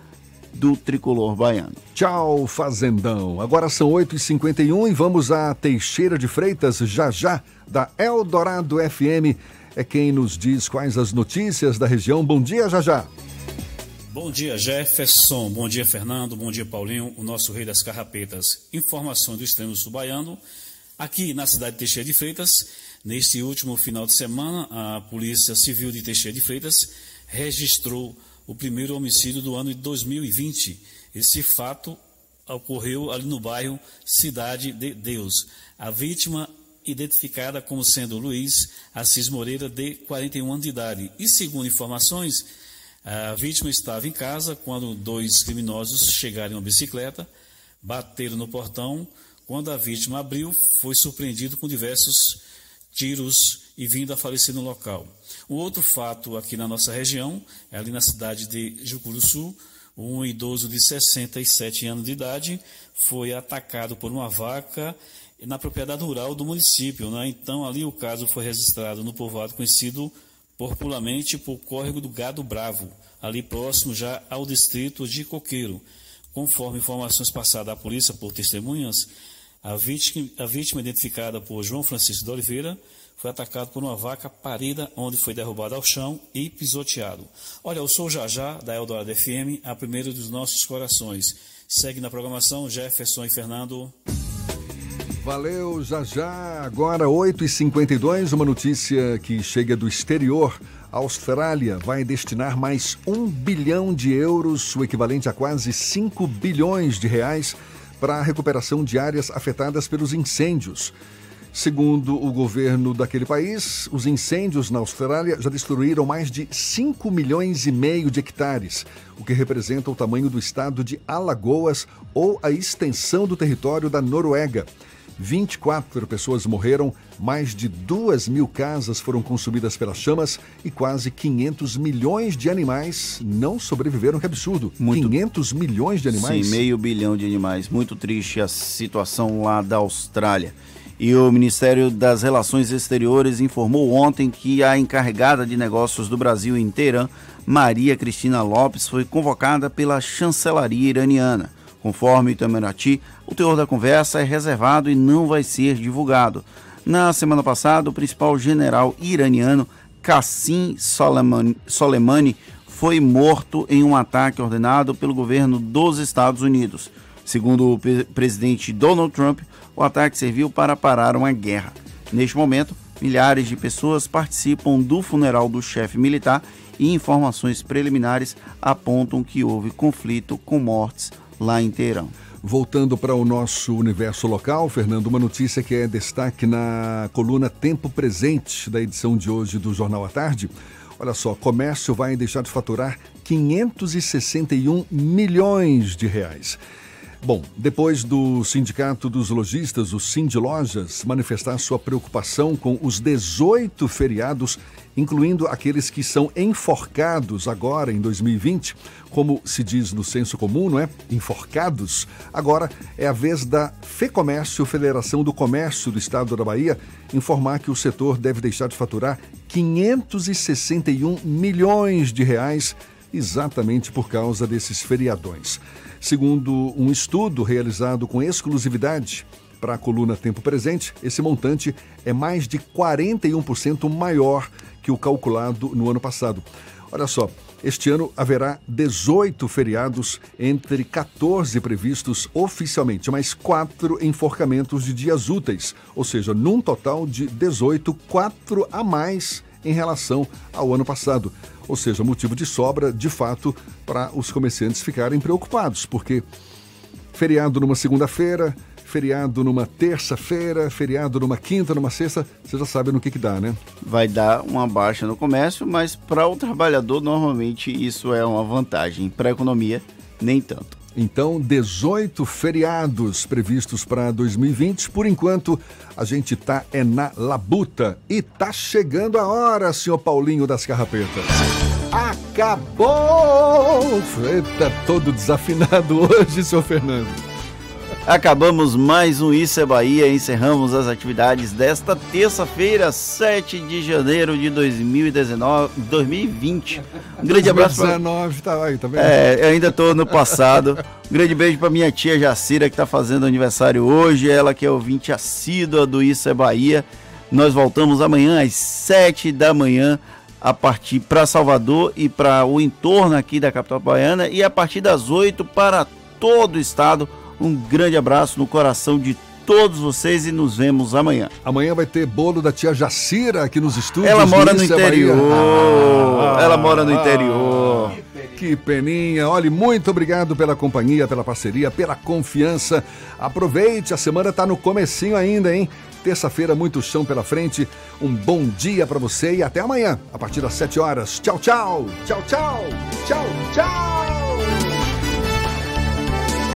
do tricolor baiano. Tchau, Fazendão. Agora são 8h51 e vamos a Teixeira de Freitas, já já, da Eldorado FM. É quem nos diz quais as notícias da região. Bom dia, já já. Bom dia, Jefferson. Bom dia, Fernando. Bom dia, Paulinho, o nosso rei das carrapetas. Informações do extremo sul baiano. Aqui na cidade de Teixeira de Freitas, neste último final de semana, a Polícia Civil de Teixeira de Freitas registrou o primeiro homicídio do ano de 2020. Esse fato ocorreu ali no bairro Cidade de Deus. A vítima identificada como sendo Luiz Assis Moreira, de 41 anos de idade. E segundo informações, a vítima estava em casa quando dois criminosos chegaram em uma bicicleta, bateram no portão. Quando a vítima abriu, foi surpreendido com diversos tiros e vindo a falecer no local. O outro fato aqui na nossa região, é ali na cidade de Jucuruçu, um idoso de 67 anos de idade foi atacado por uma vaca na propriedade rural do município. Né? Então, ali o caso foi registrado no povoado conhecido popularmente por Córrego do Gado Bravo, ali próximo já ao distrito de Coqueiro. Conforme informações passadas à polícia por testemunhas, a vítima, a vítima identificada por João Francisco de Oliveira foi atacado por uma vaca parida, onde foi derrubado ao chão e pisoteado. Olha, eu sou o Jajá, da Eldorado FM, a primeira dos nossos corações. Segue na programação Jefferson e Fernando. Valeu, já já. Agora 8h52, uma notícia que chega do exterior. A Austrália vai destinar mais um bilhão de euros, o equivalente a quase 5 bilhões de reais, para a recuperação de áreas afetadas pelos incêndios. Segundo o governo daquele país, os incêndios na Austrália já destruíram mais de 5 milhões e meio de hectares, o que representa o tamanho do estado de Alagoas ou a extensão do território da Noruega. 24 pessoas morreram, mais de 2 mil casas foram consumidas pelas chamas e quase 500 milhões de animais não sobreviveram. Que absurdo! Muito... 500 milhões de animais? Sim, meio bilhão de animais. Muito triste a situação lá da Austrália. E o Ministério das Relações Exteriores informou ontem que a encarregada de negócios do Brasil em Teherã, Maria Cristina Lopes, foi convocada pela chancelaria iraniana. Conforme Itamaraty, o teor da conversa é reservado e não vai ser divulgado. Na semana passada, o principal general iraniano Qassim Soleimani foi morto em um ataque ordenado pelo governo dos Estados Unidos. Segundo o presidente Donald Trump, o ataque serviu para parar uma guerra. Neste momento, milhares de pessoas participam do funeral do chefe militar e informações preliminares apontam que houve conflito com mortes lá em. Voltando para o nosso universo local, Fernando, uma notícia que é destaque na coluna Tempo Presente da edição de hoje do Jornal à Tarde. Olha só, comércio vai deixar de faturar 561 milhões de reais. Bom, depois do Sindicato dos Lojistas, o Sind Lojas, manifestar sua preocupação com os 18 feriados, incluindo aqueles que são enforcados agora em 2020, como se diz no senso comum, não é? Enforcados. Agora é a vez da FEComércio, Federação do Comércio do Estado da Bahia, informar que o setor deve deixar de faturar 561 milhões de reais exatamente por causa desses feriadões. Segundo um estudo realizado com exclusividade para a coluna Tempo Presente, esse montante é mais de 41% maior que o calculado no ano passado. Olha só, este ano haverá 18 feriados entre 14 previstos oficialmente, mais quatro enforcamentos de dias úteis, ou seja, num total de 18, quatro a mais em relação ao ano passado. Ou seja, motivo de sobra, de fato, para os comerciantes ficarem preocupados, porque feriado numa segunda-feira, feriado numa terça-feira, feriado numa quinta, numa sexta, você já sabe no que, que dá, né? Vai dar uma baixa no comércio, mas para o trabalhador, normalmente isso é uma vantagem. Para a economia, nem tanto. Então, 18 feriados previstos para 2020. Por enquanto, a gente tá é na labuta e tá chegando a hora, senhor Paulinho das Carrapetas. Acabou! Eita, todo desafinado hoje, senhor Fernando. Acabamos mais um Isso é Bahia, encerramos as atividades desta terça-feira, 7 de janeiro de 2019, 2020. Um grande abraço para 19, tá aí, tá vendo? É, eu ainda estou no passado. Um grande beijo para minha tia Jacira que está fazendo aniversário hoje, ela que é ouvinte assídua do Isso é Bahia. Nós voltamos amanhã às 7 da manhã a partir para Salvador e para o entorno aqui da capital baiana e a partir das 8 para todo o estado um grande abraço no coração de todos vocês e nos vemos amanhã. Amanhã vai ter bolo da tia Jacira aqui nos estúdios. Ela mora no interior. Ah, ela mora no interior. Que peninha. Olha, muito obrigado pela companhia, pela parceria, pela confiança. Aproveite, a semana está no comecinho ainda, hein? Terça-feira, muito chão pela frente. Um bom dia para você e até amanhã, a partir das 7 horas. Tchau, tchau. Tchau, tchau. Tchau, tchau.